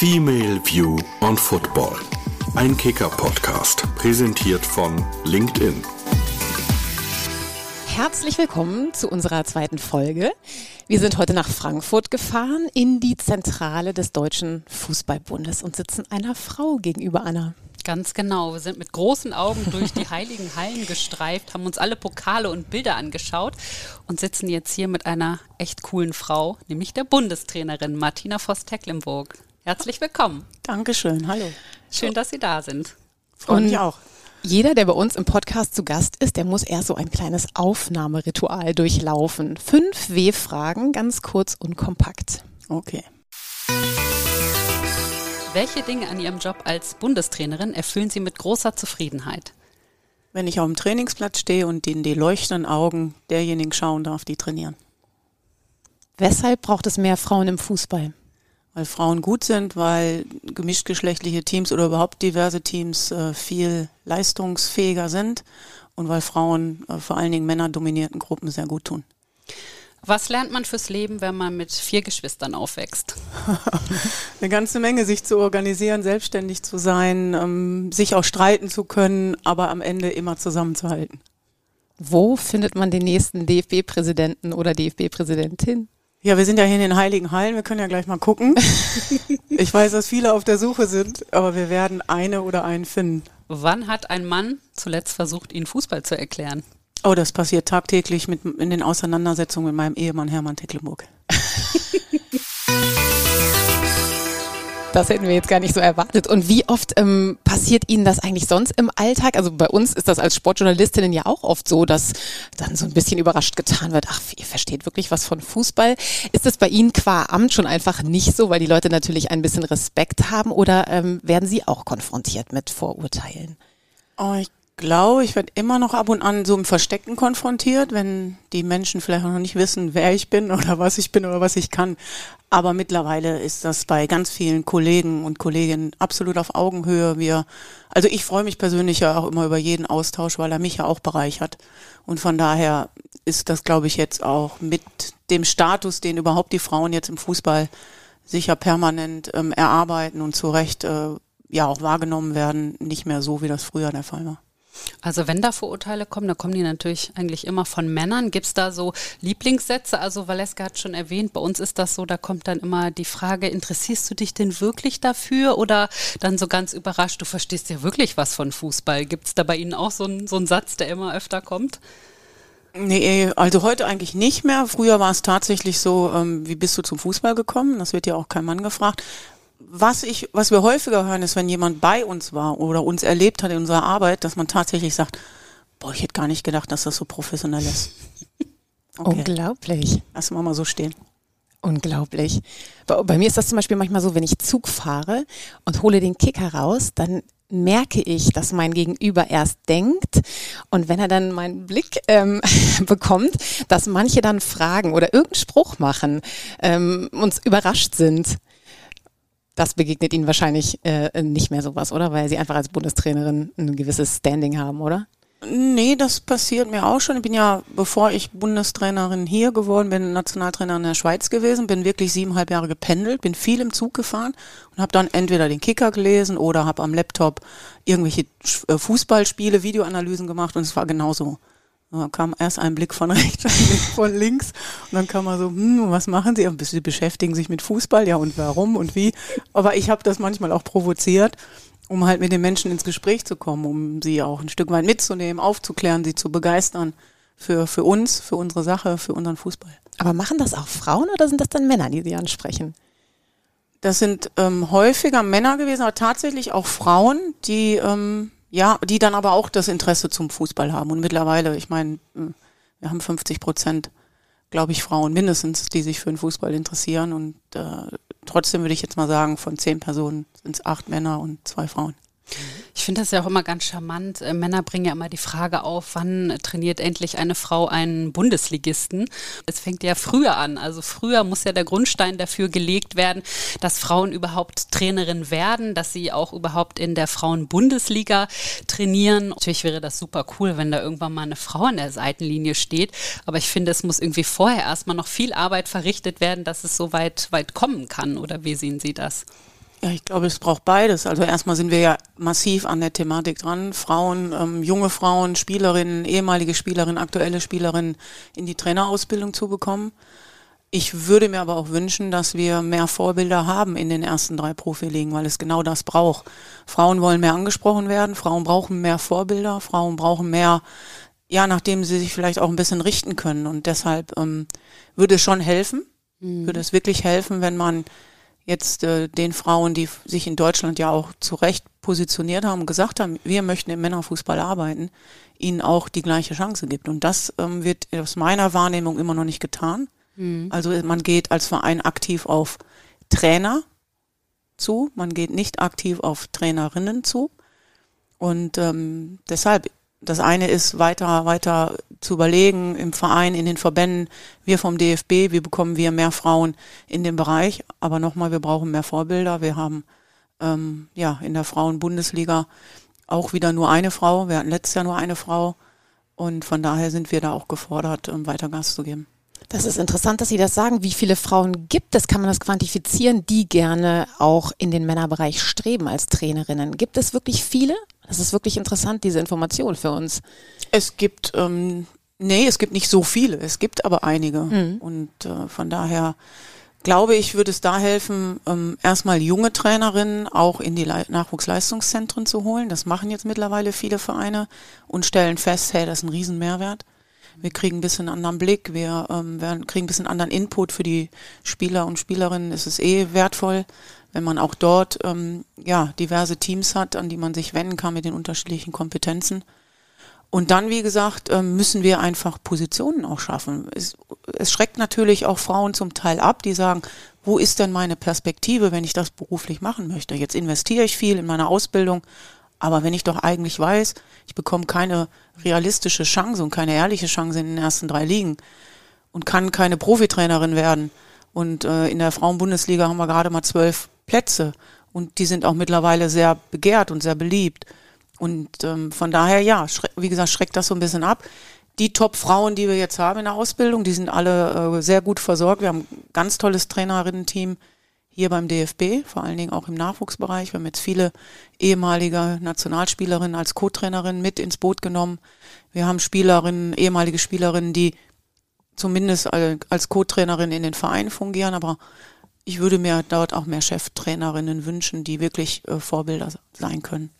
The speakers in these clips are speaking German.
Female View on Football. Ein Kicker-Podcast, präsentiert von LinkedIn. Herzlich willkommen zu unserer zweiten Folge. Wir sind heute nach Frankfurt gefahren, in die Zentrale des Deutschen Fußballbundes und sitzen einer Frau gegenüber, Anna. Ganz genau. Wir sind mit großen Augen durch die heiligen Hallen gestreift, haben uns alle Pokale und Bilder angeschaut und sitzen jetzt hier mit einer echt coolen Frau, nämlich der Bundestrainerin Martina Voss-Tecklenburg. Herzlich willkommen. Dankeschön. Hallo. Schön, dass Sie da sind. Freue mich auch. Jeder, der bei uns im Podcast zu Gast ist, der muss erst so ein kleines Aufnahmeritual durchlaufen. Fünf W-Fragen, ganz kurz und kompakt. Okay. Welche Dinge an Ihrem Job als Bundestrainerin erfüllen Sie mit großer Zufriedenheit? Wenn ich auf dem Trainingsplatz stehe und in die leuchtenden Augen derjenigen schauen darf, die trainieren. Weshalb braucht es mehr Frauen im Fußball? Weil Frauen gut sind, weil gemischtgeschlechtliche Teams oder überhaupt diverse Teams äh, viel leistungsfähiger sind und weil Frauen äh, vor allen Dingen männerdominierten Gruppen sehr gut tun. Was lernt man fürs Leben, wenn man mit vier Geschwistern aufwächst? Eine ganze Menge, sich zu organisieren, selbstständig zu sein, ähm, sich auch streiten zu können, aber am Ende immer zusammenzuhalten. Wo findet man den nächsten DFB-Präsidenten oder DFB-Präsidentin? Ja, wir sind ja hier in den Heiligen Hallen, wir können ja gleich mal gucken. ich weiß, dass viele auf der Suche sind, aber wir werden eine oder einen finden. Wann hat ein Mann zuletzt versucht, Ihnen Fußball zu erklären? Oh, das passiert tagtäglich mit, in den Auseinandersetzungen mit meinem Ehemann Hermann Tecklenburg. Das hätten wir jetzt gar nicht so erwartet. Und wie oft ähm, passiert Ihnen das eigentlich sonst im Alltag? Also bei uns ist das als Sportjournalistinnen ja auch oft so, dass dann so ein bisschen überrascht getan wird. Ach, ihr versteht wirklich was von Fußball. Ist das bei Ihnen qua Amt schon einfach nicht so, weil die Leute natürlich ein bisschen Respekt haben? Oder ähm, werden Sie auch konfrontiert mit Vorurteilen? Oh, ich glaube, ich werde immer noch ab und an so im Versteckten konfrontiert, wenn die Menschen vielleicht noch nicht wissen, wer ich bin oder was ich bin oder was ich kann. Aber mittlerweile ist das bei ganz vielen Kollegen und Kolleginnen absolut auf Augenhöhe. Wir, also ich freue mich persönlich ja auch immer über jeden Austausch, weil er mich ja auch bereichert. Und von daher ist das, glaube ich, jetzt auch mit dem Status, den überhaupt die Frauen jetzt im Fußball sicher permanent ähm, erarbeiten und zu Recht äh, ja auch wahrgenommen werden, nicht mehr so, wie das früher der Fall war. Also wenn da Vorurteile kommen, dann kommen die natürlich eigentlich immer von Männern. Gibt es da so Lieblingssätze? Also Valeska hat schon erwähnt, bei uns ist das so, da kommt dann immer die Frage, interessierst du dich denn wirklich dafür? Oder dann so ganz überrascht, du verstehst ja wirklich was von Fußball. Gibt es da bei Ihnen auch so, ein, so einen Satz, der immer öfter kommt? Nee, also heute eigentlich nicht mehr. Früher war es tatsächlich so, ähm, wie bist du zum Fußball gekommen? Das wird ja auch kein Mann gefragt was ich, was wir häufiger hören, ist, wenn jemand bei uns war oder uns erlebt hat in unserer Arbeit, dass man tatsächlich sagt, boah, ich hätte gar nicht gedacht, dass das so professionell ist. Okay. Unglaublich. Lassen wir mal so stehen. Unglaublich. Bei, bei, mir ist das zum Beispiel manchmal so, wenn ich Zug fahre und hole den Kicker raus, dann merke ich, dass mein Gegenüber erst denkt und wenn er dann meinen Blick ähm, bekommt, dass manche dann fragen oder irgendeinen Spruch machen, ähm, uns überrascht sind das begegnet Ihnen wahrscheinlich äh, nicht mehr sowas, oder? Weil Sie einfach als Bundestrainerin ein gewisses Standing haben, oder? Nee, das passiert mir auch schon. Ich bin ja, bevor ich Bundestrainerin hier geworden bin, Nationaltrainerin in der Schweiz gewesen, bin wirklich siebeneinhalb Jahre gependelt, bin viel im Zug gefahren und habe dann entweder den Kicker gelesen oder habe am Laptop irgendwelche äh, Fußballspiele, Videoanalysen gemacht und es war genauso. Da kam erst ein Blick von rechts, ein Blick von links und dann kam man so, hm, was machen Sie? Sie beschäftigen sich mit Fußball, ja und warum und wie. Aber ich habe das manchmal auch provoziert, um halt mit den Menschen ins Gespräch zu kommen, um sie auch ein Stück weit mitzunehmen, aufzuklären, sie zu begeistern für, für uns, für unsere Sache, für unseren Fußball. Aber machen das auch Frauen oder sind das dann Männer, die Sie ansprechen? Das sind ähm, häufiger Männer gewesen, aber tatsächlich auch Frauen, die ähm, ja, die dann aber auch das Interesse zum Fußball haben. Und mittlerweile, ich meine, hm, wir haben 50 Prozent, glaube ich, Frauen mindestens, die sich für den Fußball interessieren. Und äh, trotzdem würde ich jetzt mal sagen, von zehn Personen sind es acht Männer und zwei Frauen. Ich finde das ja auch immer ganz charmant. Äh, Männer bringen ja immer die Frage auf, wann trainiert endlich eine Frau einen Bundesligisten? Es fängt ja früher an. Also früher muss ja der Grundstein dafür gelegt werden, dass Frauen überhaupt Trainerin werden, dass sie auch überhaupt in der Frauenbundesliga trainieren. Natürlich wäre das super cool, wenn da irgendwann mal eine Frau an der Seitenlinie steht. Aber ich finde, es muss irgendwie vorher erstmal noch viel Arbeit verrichtet werden, dass es so weit, weit kommen kann. Oder wie sehen Sie das? Ja, ich glaube, es braucht beides. Also erstmal sind wir ja massiv an der Thematik dran. Frauen, ähm, junge Frauen, Spielerinnen, ehemalige Spielerinnen, aktuelle Spielerinnen in die Trainerausbildung zu bekommen. Ich würde mir aber auch wünschen, dass wir mehr Vorbilder haben in den ersten drei Profiligen, weil es genau das braucht. Frauen wollen mehr angesprochen werden, Frauen brauchen mehr Vorbilder, Frauen brauchen mehr, ja, nachdem sie sich vielleicht auch ein bisschen richten können. Und deshalb ähm, würde es schon helfen, mhm. würde es wirklich helfen, wenn man jetzt äh, den Frauen, die sich in Deutschland ja auch zu Recht positioniert haben, gesagt haben, wir möchten im Männerfußball arbeiten, ihnen auch die gleiche Chance gibt. Und das ähm, wird aus meiner Wahrnehmung immer noch nicht getan. Mhm. Also man geht als Verein aktiv auf Trainer zu, man geht nicht aktiv auf Trainerinnen zu. Und ähm, deshalb, das eine ist weiter, weiter zu überlegen im Verein, in den Verbänden, wir vom DFB, wie bekommen wir mehr Frauen in dem Bereich. Aber nochmal, wir brauchen mehr Vorbilder. Wir haben ähm, ja in der Frauenbundesliga auch wieder nur eine Frau. Wir hatten letztes Jahr nur eine Frau. Und von daher sind wir da auch gefordert, um weiter Gas zu geben. Das ist interessant, dass Sie das sagen. Wie viele Frauen gibt es? Kann man das quantifizieren, die gerne auch in den Männerbereich streben als Trainerinnen? Gibt es wirklich viele? Das ist wirklich interessant, diese Information für uns. Es gibt, ähm, nee, es gibt nicht so viele. Es gibt aber einige. Mhm. Und äh, von daher glaube ich, würde es da helfen, ähm, erstmal junge Trainerinnen auch in die Le Nachwuchsleistungszentren zu holen. Das machen jetzt mittlerweile viele Vereine und stellen fest, hey, das ist ein Riesenmehrwert. Wir kriegen ein bisschen anderen Blick, wir, ähm, wir kriegen ein bisschen anderen Input für die Spieler und Spielerinnen. Es ist eh wertvoll, wenn man auch dort ähm, ja, diverse Teams hat, an die man sich wenden kann mit den unterschiedlichen Kompetenzen. Und dann, wie gesagt, ähm, müssen wir einfach Positionen auch schaffen. Es, es schreckt natürlich auch Frauen zum Teil ab, die sagen, wo ist denn meine Perspektive, wenn ich das beruflich machen möchte? Jetzt investiere ich viel in meine Ausbildung, aber wenn ich doch eigentlich weiß, ich bekomme keine realistische Chance und keine ehrliche Chance in den ersten drei Ligen und kann keine Profitrainerin werden. Und äh, in der Frauenbundesliga haben wir gerade mal zwölf Plätze und die sind auch mittlerweile sehr begehrt und sehr beliebt. Und ähm, von daher, ja, wie gesagt, schreckt das so ein bisschen ab. Die Top-Frauen, die wir jetzt haben in der Ausbildung, die sind alle äh, sehr gut versorgt. Wir haben ein ganz tolles Trainerinnen-Team hier beim DFB, vor allen Dingen auch im Nachwuchsbereich. Wir haben jetzt viele ehemalige Nationalspielerinnen als Co-Trainerin mit ins Boot genommen. Wir haben Spielerinnen, ehemalige Spielerinnen, die zumindest als Co-Trainerin in den Vereinen fungieren, aber ich würde mir dort auch mehr Cheftrainerinnen wünschen, die wirklich äh, Vorbilder sein können.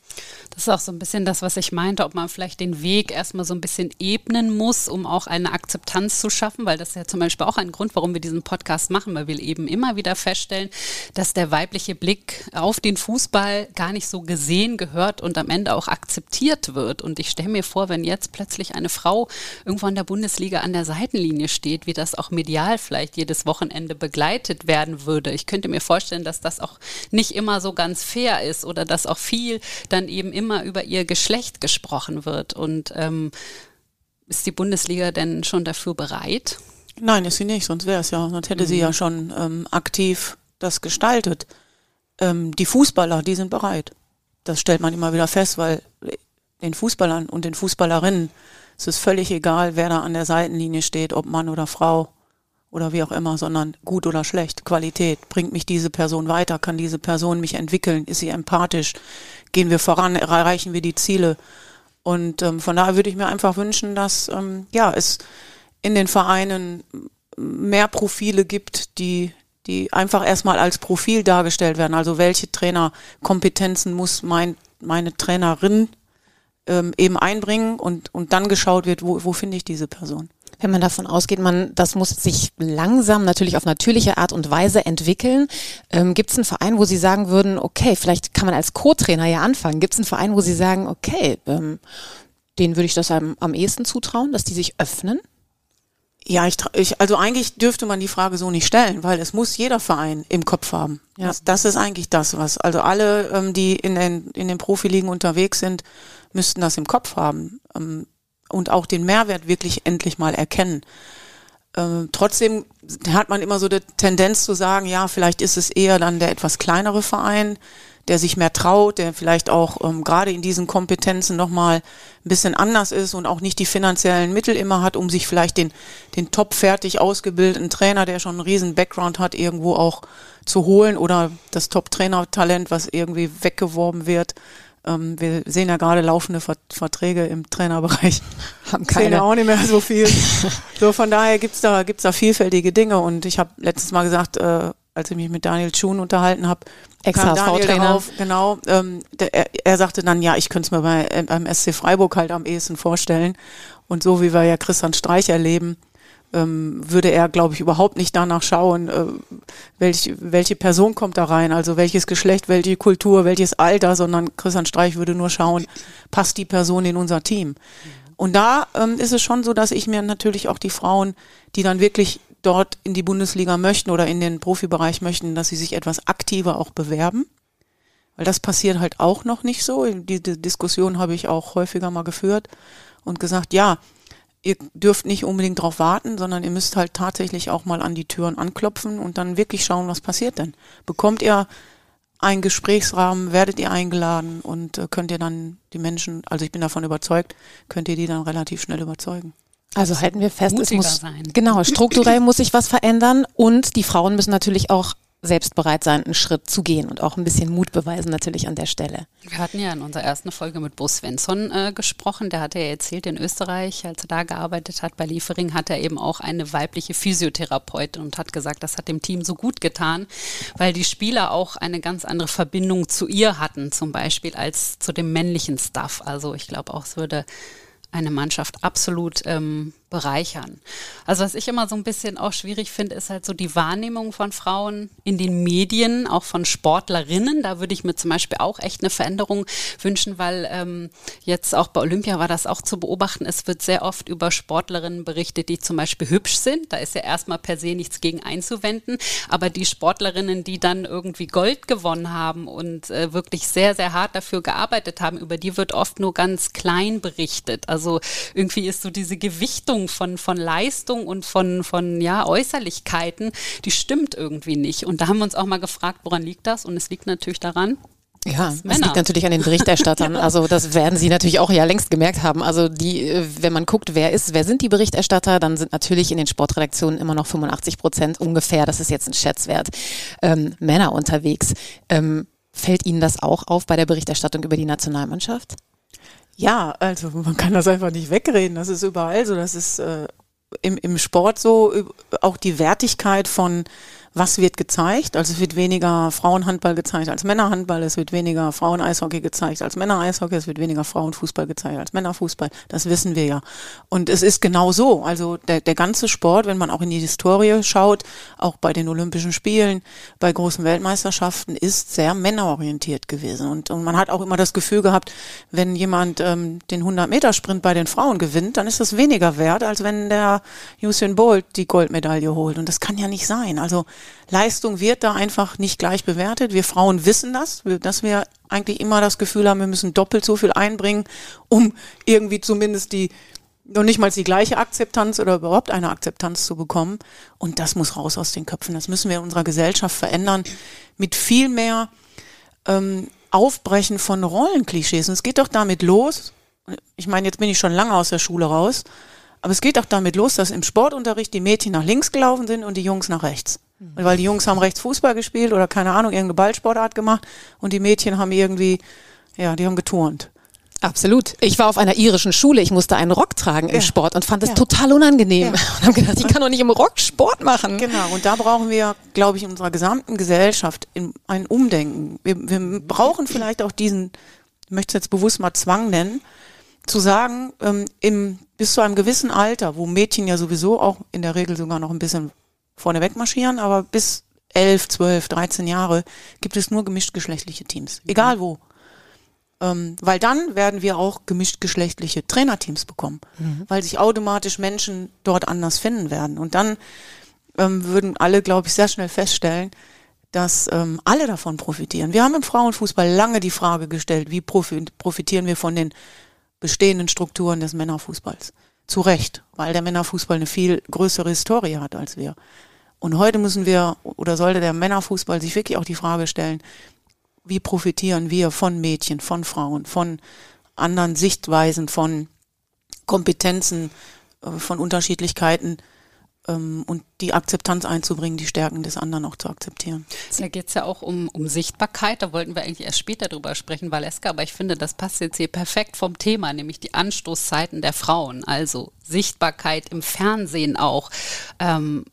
Das ist auch so ein bisschen das, was ich meinte, ob man vielleicht den Weg erstmal so ein bisschen ebnen muss, um auch eine Akzeptanz zu schaffen, weil das ist ja zum Beispiel auch ein Grund, warum wir diesen Podcast machen, weil wir eben immer wieder feststellen, dass der weibliche Blick auf den Fußball gar nicht so gesehen gehört und am Ende auch akzeptiert wird. Und ich stelle mir vor, wenn jetzt plötzlich eine Frau irgendwo in der Bundesliga an der Seitenlinie steht, wie das auch medial vielleicht jedes Wochenende begleitet werden würde. Ich könnte mir vorstellen, dass das auch nicht immer so ganz fair ist oder dass auch viel dann eben immer über ihr Geschlecht gesprochen wird. Und ähm, ist die Bundesliga denn schon dafür bereit? Nein, ist sie nicht, sonst wäre es ja, sonst hätte mhm. sie ja schon ähm, aktiv das gestaltet. Ähm, die Fußballer, die sind bereit. Das stellt man immer wieder fest, weil den Fußballern und den Fußballerinnen es ist völlig egal, wer da an der Seitenlinie steht, ob Mann oder Frau oder wie auch immer, sondern gut oder schlecht, Qualität. Bringt mich diese Person weiter? Kann diese Person mich entwickeln? Ist sie empathisch? Gehen wir voran? Erreichen wir die Ziele? Und ähm, von daher würde ich mir einfach wünschen, dass ähm, ja es in den Vereinen mehr Profile gibt, die die einfach erstmal als Profil dargestellt werden. Also welche Trainerkompetenzen muss mein meine Trainerin ähm, eben einbringen und und dann geschaut wird, wo, wo finde ich diese Person wenn man davon ausgeht, man, das muss sich langsam natürlich auf natürliche Art und Weise entwickeln. Ähm, Gibt es einen Verein, wo Sie sagen würden, okay, vielleicht kann man als Co-Trainer ja anfangen. Gibt es einen Verein, wo Sie sagen, okay, ähm, denen würde ich das am, am ehesten zutrauen, dass die sich öffnen? Ja, ich, ich, also eigentlich dürfte man die Frage so nicht stellen, weil es muss jeder Verein im Kopf haben. Ja. Das, das ist eigentlich das, was, also alle, ähm, die in den, in den Profiligen unterwegs sind, müssten das im Kopf haben. Ähm, und auch den Mehrwert wirklich endlich mal erkennen. Ähm, trotzdem hat man immer so die Tendenz zu sagen, ja, vielleicht ist es eher dann der etwas kleinere Verein, der sich mehr traut, der vielleicht auch ähm, gerade in diesen Kompetenzen nochmal ein bisschen anders ist und auch nicht die finanziellen Mittel immer hat, um sich vielleicht den, den top fertig ausgebildeten Trainer, der schon einen riesen Background hat, irgendwo auch zu holen oder das Top-Trainer-Talent, was irgendwie weggeworben wird. Ähm, wir sehen ja gerade laufende Verträge im Trainerbereich. Haben keine. Sehen auch nicht mehr so viel. so von daher gibt's da, gibt's da vielfältige Dinge und ich habe letztes Mal gesagt, äh, als ich mich mit Daniel Schuhn unterhalten habe, Ex-HSV-Trainer. Genau, ähm, der, er, er, sagte dann, ja, ich könnte es mir bei, äh, beim SC Freiburg halt am ehesten vorstellen. Und so wie wir ja Christian Streich erleben, ähm, würde er, glaube ich, überhaupt nicht danach schauen, äh, welch, welche Person kommt da rein, also welches Geschlecht, welche Kultur, welches Alter, sondern Christian Streich würde nur schauen, passt die Person in unser Team. Und da ähm, ist es schon so, dass ich mir natürlich auch die Frauen, die dann wirklich dort in die Bundesliga möchten oder in den Profibereich möchten, dass sie sich etwas aktiver auch bewerben. Weil das passiert halt auch noch nicht so. Diese Diskussion habe ich auch häufiger mal geführt und gesagt, ja, ihr dürft nicht unbedingt darauf warten, sondern ihr müsst halt tatsächlich auch mal an die Türen anklopfen und dann wirklich schauen, was passiert denn. Bekommt ihr einen Gesprächsrahmen, werdet ihr eingeladen und äh, könnt ihr dann die Menschen, also ich bin davon überzeugt, könnt ihr die dann relativ schnell überzeugen. Also halten wir fest, es muss sein. genau strukturell muss sich was verändern und die Frauen müssen natürlich auch selbst bereit sein, einen Schritt zu gehen und auch ein bisschen Mut beweisen natürlich an der Stelle. Wir hatten ja in unserer ersten Folge mit Bo Svensson äh, gesprochen. Der hatte ja erzählt, in Österreich, als er da gearbeitet hat bei Liefering, hat er eben auch eine weibliche Physiotherapeutin und hat gesagt, das hat dem Team so gut getan, weil die Spieler auch eine ganz andere Verbindung zu ihr hatten, zum Beispiel als zu dem männlichen Staff. Also ich glaube auch, es würde eine Mannschaft absolut ähm, bereichern. Also was ich immer so ein bisschen auch schwierig finde, ist halt so die Wahrnehmung von Frauen in den Medien, auch von Sportlerinnen. Da würde ich mir zum Beispiel auch echt eine Veränderung wünschen, weil ähm, jetzt auch bei Olympia war das auch zu beobachten. Es wird sehr oft über Sportlerinnen berichtet, die zum Beispiel hübsch sind. Da ist ja erstmal per se nichts gegen einzuwenden. Aber die Sportlerinnen, die dann irgendwie Gold gewonnen haben und äh, wirklich sehr, sehr hart dafür gearbeitet haben, über die wird oft nur ganz klein berichtet. Also irgendwie ist so diese Gewichtung Bewertung von, von Leistung und von, von ja, Äußerlichkeiten, die stimmt irgendwie nicht. Und da haben wir uns auch mal gefragt, woran liegt das? Und es liegt natürlich daran, ja, es liegt natürlich an den Berichterstattern. ja. Also das werden Sie natürlich auch ja längst gemerkt haben. Also die, äh, wenn man guckt, wer ist, wer sind die Berichterstatter, dann sind natürlich in den Sportredaktionen immer noch 85 Prozent ungefähr, das ist jetzt ein Schätzwert, ähm, Männer unterwegs. Ähm, fällt Ihnen das auch auf bei der Berichterstattung über die Nationalmannschaft? Ja, also man kann das einfach nicht wegreden. Das ist überall so. Das ist äh, im, im Sport so. Auch die Wertigkeit von was wird gezeigt. Also es wird weniger Frauenhandball gezeigt als Männerhandball, es wird weniger Fraueneishockey gezeigt als Männereishockey, es wird weniger Frauenfußball gezeigt als Männerfußball. Das wissen wir ja. Und es ist genau so. Also der, der ganze Sport, wenn man auch in die Historie schaut, auch bei den Olympischen Spielen, bei großen Weltmeisterschaften, ist sehr männerorientiert gewesen. Und, und man hat auch immer das Gefühl gehabt, wenn jemand ähm, den 100-Meter-Sprint bei den Frauen gewinnt, dann ist das weniger wert, als wenn der Usain Bolt die Goldmedaille holt. Und das kann ja nicht sein. Also Leistung wird da einfach nicht gleich bewertet. Wir Frauen wissen das, dass wir eigentlich immer das Gefühl haben, wir müssen doppelt so viel einbringen, um irgendwie zumindest die noch nicht mal die gleiche Akzeptanz oder überhaupt eine Akzeptanz zu bekommen. Und das muss raus aus den Köpfen. Das müssen wir in unserer Gesellschaft verändern mit viel mehr ähm, Aufbrechen von Rollenklischees. Und es geht doch damit los. Ich meine, jetzt bin ich schon lange aus der Schule raus. Aber es geht auch damit los, dass im Sportunterricht die Mädchen nach links gelaufen sind und die Jungs nach rechts. Mhm. Weil die Jungs haben rechts Fußball gespielt oder keine Ahnung, irgendeine Ballsportart gemacht und die Mädchen haben irgendwie, ja, die haben geturnt. Absolut. Ich war auf einer irischen Schule. Ich musste einen Rock tragen im ja. Sport und fand es ja. total unangenehm. Ja. Und habe gedacht, ich kann doch nicht im Rock Sport machen. Genau. Und da brauchen wir, glaube ich, in unserer gesamten Gesellschaft ein Umdenken. Wir, wir brauchen vielleicht auch diesen, ich möchte es jetzt bewusst mal Zwang nennen, zu sagen, ähm, im, bis zu einem gewissen Alter, wo Mädchen ja sowieso auch in der Regel sogar noch ein bisschen vorneweg marschieren, aber bis elf, zwölf, dreizehn Jahre gibt es nur gemischtgeschlechtliche Teams. Mhm. Egal wo. Ähm, weil dann werden wir auch gemischtgeschlechtliche Trainerteams bekommen, mhm. weil sich automatisch Menschen dort anders finden werden. Und dann ähm, würden alle, glaube ich, sehr schnell feststellen, dass ähm, alle davon profitieren. Wir haben im Frauenfußball lange die Frage gestellt, wie profitieren wir von den bestehenden Strukturen des Männerfußballs. Zu Recht, weil der Männerfußball eine viel größere Historie hat als wir. Und heute müssen wir, oder sollte der Männerfußball sich wirklich auch die Frage stellen, wie profitieren wir von Mädchen, von Frauen, von anderen Sichtweisen, von Kompetenzen, äh, von Unterschiedlichkeiten ähm, und die Akzeptanz einzubringen, die Stärken des anderen auch zu akzeptieren. Da geht es ja auch um, um Sichtbarkeit. Da wollten wir eigentlich erst später drüber sprechen, Valeska, aber ich finde, das passt jetzt hier perfekt vom Thema, nämlich die Anstoßzeiten der Frauen. Also Sichtbarkeit im Fernsehen auch. Ähm,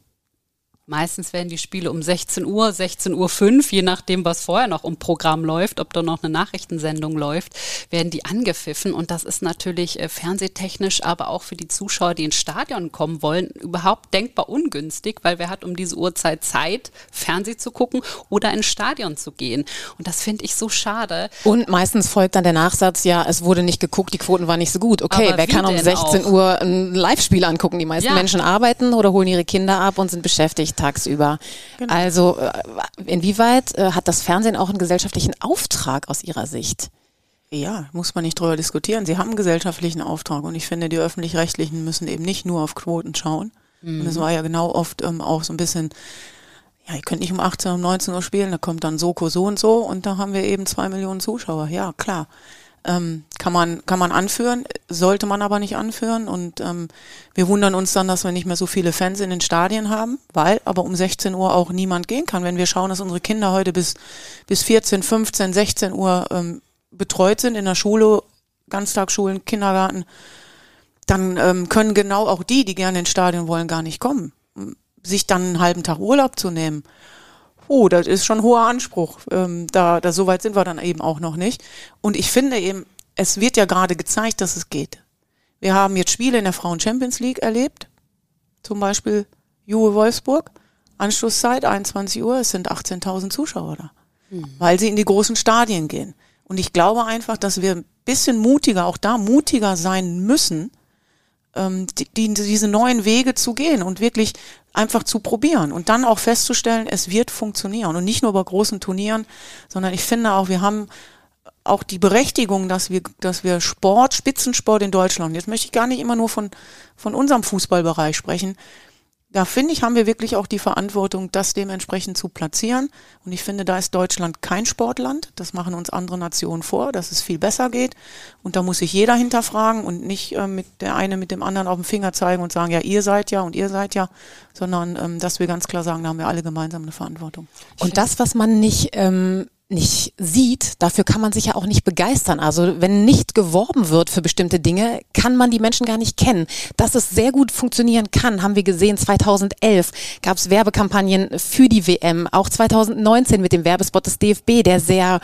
Meistens werden die Spiele um 16 Uhr, 16 Uhr 5, je nachdem, was vorher noch im Programm läuft, ob da noch eine Nachrichtensendung läuft, werden die angepfiffen. Und das ist natürlich äh, fernsehtechnisch, aber auch für die Zuschauer, die ins Stadion kommen wollen, überhaupt denkbar ungünstig, weil wer hat um diese Uhrzeit Zeit, Fernseh zu gucken oder ins Stadion zu gehen. Und das finde ich so schade. Und meistens folgt dann der Nachsatz, ja, es wurde nicht geguckt, die Quoten waren nicht so gut. Okay, aber wer kann um 16 auch? Uhr ein Live-Spiel angucken? Die meisten ja. Menschen arbeiten oder holen ihre Kinder ab und sind beschäftigt tagsüber. Genau. Also äh, inwieweit äh, hat das Fernsehen auch einen gesellschaftlichen Auftrag aus Ihrer Sicht? Ja, muss man nicht drüber diskutieren. Sie haben einen gesellschaftlichen Auftrag und ich finde, die öffentlich-rechtlichen müssen eben nicht nur auf Quoten schauen. Mhm. Und das war ja genau oft ähm, auch so ein bisschen, ja, ihr könnt nicht um 18, um 19 Uhr spielen, da kommt dann Soko so und so und da haben wir eben zwei Millionen Zuschauer. Ja, klar. Ähm, kann man kann man anführen, sollte man aber nicht anführen und ähm, wir wundern uns dann, dass wir nicht mehr so viele Fans in den Stadien haben, weil aber um 16 Uhr auch niemand gehen kann. Wenn wir schauen, dass unsere Kinder heute bis bis 14, 15, 16 Uhr ähm, betreut sind in der Schule, Ganztagsschulen, Kindergarten, dann ähm, können genau auch die, die gerne ins Stadion wollen, gar nicht kommen. Sich dann einen halben Tag Urlaub zu nehmen oh, das ist schon hoher Anspruch. Ähm, da, da so weit sind wir dann eben auch noch nicht. Und ich finde eben, es wird ja gerade gezeigt, dass es geht. Wir haben jetzt Spiele in der Frauen Champions League erlebt, zum Beispiel Juve Wolfsburg. Anschlusszeit 21 Uhr, es sind 18.000 Zuschauer da, mhm. weil sie in die großen Stadien gehen. Und ich glaube einfach, dass wir ein bisschen mutiger, auch da mutiger sein müssen, ähm, die, die, diese neuen Wege zu gehen und wirklich einfach zu probieren und dann auch festzustellen, es wird funktionieren. Und nicht nur bei großen Turnieren, sondern ich finde auch, wir haben auch die Berechtigung, dass wir, dass wir Sport, Spitzensport in Deutschland, jetzt möchte ich gar nicht immer nur von, von unserem Fußballbereich sprechen, da finde ich, haben wir wirklich auch die Verantwortung, das dementsprechend zu platzieren. Und ich finde, da ist Deutschland kein Sportland. Das machen uns andere Nationen vor, dass es viel besser geht. Und da muss sich jeder hinterfragen und nicht äh, mit der eine mit dem anderen auf den Finger zeigen und sagen, ja, ihr seid ja und ihr seid ja, sondern ähm, dass wir ganz klar sagen, da haben wir alle gemeinsam eine Verantwortung. Und das, was man nicht ähm, nicht sieht, dafür kann man sich ja auch nicht begeistern. Also wenn nicht geworben wird für bestimmte Dinge, kann man die Menschen gar nicht kennen. Dass es sehr gut funktionieren kann, haben wir gesehen. 2011 gab es Werbekampagnen für die WM, auch 2019 mit dem Werbespot des DFB, der sehr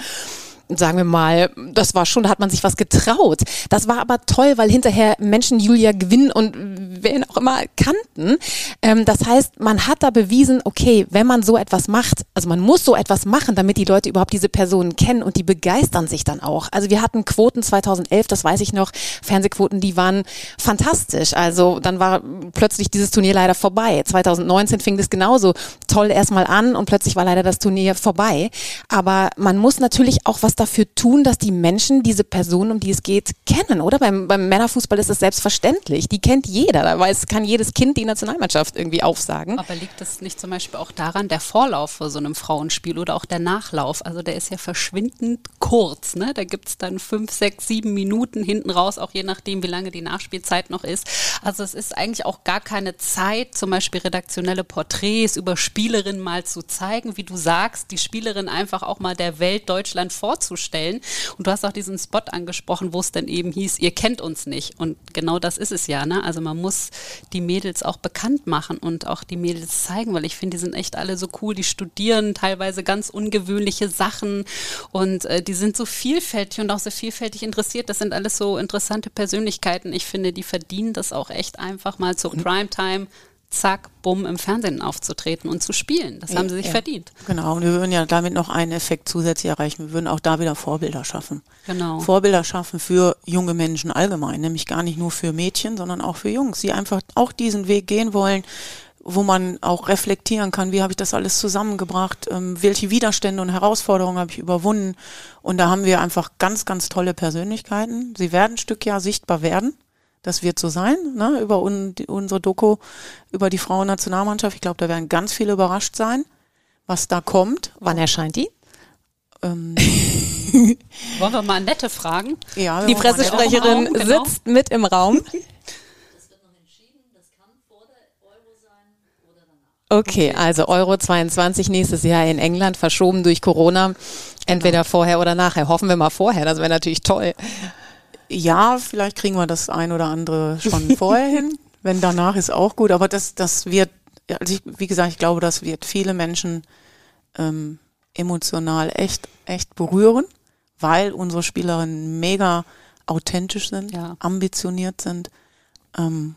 sagen wir mal, das war schon, da hat man sich was getraut. Das war aber toll, weil hinterher Menschen Julia Gewinn und wen auch immer kannten. Ähm, das heißt, man hat da bewiesen, okay, wenn man so etwas macht, also man muss so etwas machen, damit die Leute überhaupt diese Personen kennen und die begeistern sich dann auch. Also wir hatten Quoten 2011, das weiß ich noch, Fernsehquoten, die waren fantastisch. Also dann war plötzlich dieses Turnier leider vorbei. 2019 fing das genauso toll erstmal an und plötzlich war leider das Turnier vorbei. Aber man muss natürlich auch was dafür tun, dass die Menschen diese Person, um die es geht, kennen, oder? Beim, beim Männerfußball ist es selbstverständlich. Die kennt jeder. Da weiß, kann jedes Kind die Nationalmannschaft irgendwie aufsagen. Aber liegt das nicht zum Beispiel auch daran, der Vorlauf vor so einem Frauenspiel oder auch der Nachlauf? Also der ist ja verschwindend kurz. Ne? Da gibt es dann fünf, sechs, sieben Minuten hinten raus, auch je nachdem, wie lange die Nachspielzeit noch ist. Also es ist eigentlich auch gar keine Zeit, zum Beispiel redaktionelle Porträts über Spielerinnen mal zu zeigen, wie du sagst, die Spielerin einfach auch mal der Welt Deutschland vorzustellen vorzustellen. Und du hast auch diesen Spot angesprochen, wo es dann eben hieß, ihr kennt uns nicht. Und genau das ist es ja. Ne? Also man muss die Mädels auch bekannt machen und auch die Mädels zeigen, weil ich finde, die sind echt alle so cool. Die studieren teilweise ganz ungewöhnliche Sachen und äh, die sind so vielfältig und auch so vielfältig interessiert. Das sind alles so interessante Persönlichkeiten. Ich finde, die verdienen das auch echt einfach mal zur Primetime zack, bumm, im Fernsehen aufzutreten und zu spielen. Das ja, haben sie sich ja. verdient. Genau, und wir würden ja damit noch einen Effekt zusätzlich erreichen. Wir würden auch da wieder Vorbilder schaffen. Genau. Vorbilder schaffen für junge Menschen allgemein, nämlich gar nicht nur für Mädchen, sondern auch für Jungs, die einfach auch diesen Weg gehen wollen, wo man auch reflektieren kann, wie habe ich das alles zusammengebracht, ähm, welche Widerstände und Herausforderungen habe ich überwunden. Und da haben wir einfach ganz, ganz tolle Persönlichkeiten. Sie werden ein Stück ja sichtbar werden. Das wird so sein, ne, über un, die, unsere Doku über die Frauennationalmannschaft. Ich glaube, da werden ganz viele überrascht sein, was da kommt. Wann erscheint die? Ähm. Wollen wir mal nette fragen? Ja, die Pressesprecherin genau. sitzt mit im Raum. Okay, also Euro 22 nächstes Jahr in England, verschoben durch Corona. Entweder genau. vorher oder nachher. Hoffen wir mal vorher, das wäre natürlich toll. Ja, vielleicht kriegen wir das ein oder andere schon vorher hin. Wenn danach ist auch gut, aber das, das wird, also ich, wie gesagt, ich glaube, das wird viele Menschen ähm, emotional echt, echt berühren, weil unsere Spielerinnen mega authentisch sind, ja. ambitioniert sind, ähm,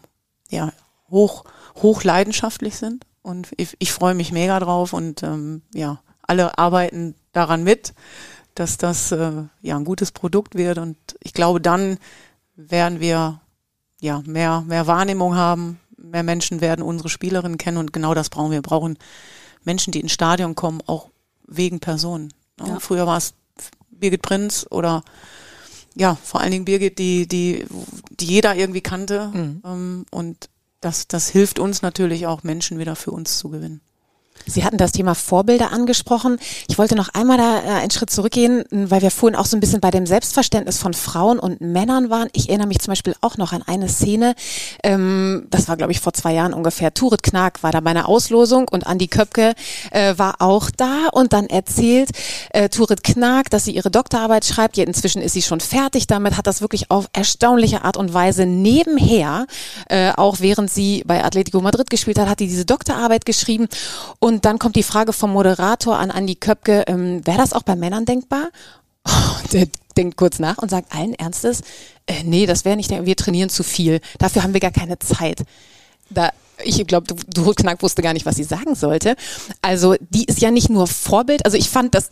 ja, hoch, hoch leidenschaftlich sind. Und ich, ich freue mich mega drauf und ähm, ja, alle arbeiten daran mit, dass das äh, ja ein gutes Produkt wird. Und ich glaube, dann werden wir ja mehr, mehr Wahrnehmung haben, mehr Menschen werden unsere Spielerinnen kennen und genau das brauchen wir. Wir brauchen Menschen, die ins Stadion kommen, auch wegen Personen. Ne? Ja. Früher war es Birgit Prinz oder ja, vor allen Dingen Birgit, die, die, die jeder irgendwie kannte. Mhm. Ähm, und das, das hilft uns natürlich auch, Menschen wieder für uns zu gewinnen. Sie hatten das Thema Vorbilder angesprochen. Ich wollte noch einmal da äh, einen Schritt zurückgehen, weil wir vorhin auch so ein bisschen bei dem Selbstverständnis von Frauen und Männern waren. Ich erinnere mich zum Beispiel auch noch an eine Szene, ähm, das war glaube ich vor zwei Jahren ungefähr. Turit Knag war da bei einer Auslosung und Andi Köpke äh, war auch da und dann erzählt äh, Turit Knag, dass sie ihre Doktorarbeit schreibt. Inzwischen ist sie schon fertig damit, hat das wirklich auf erstaunliche Art und Weise nebenher, äh, auch während sie bei Atletico Madrid gespielt hat, hat sie diese Doktorarbeit geschrieben und dann kommt die Frage vom Moderator an Andi Köpke, ähm, wäre das auch bei Männern denkbar? Und der denkt kurz nach und sagt allen Ernstes, äh, nee, das wäre nicht, wir trainieren zu viel. Dafür haben wir gar keine Zeit. Da ich glaube, du, Knack wusste gar nicht, was sie sagen sollte. Also die ist ja nicht nur Vorbild. Also ich fand das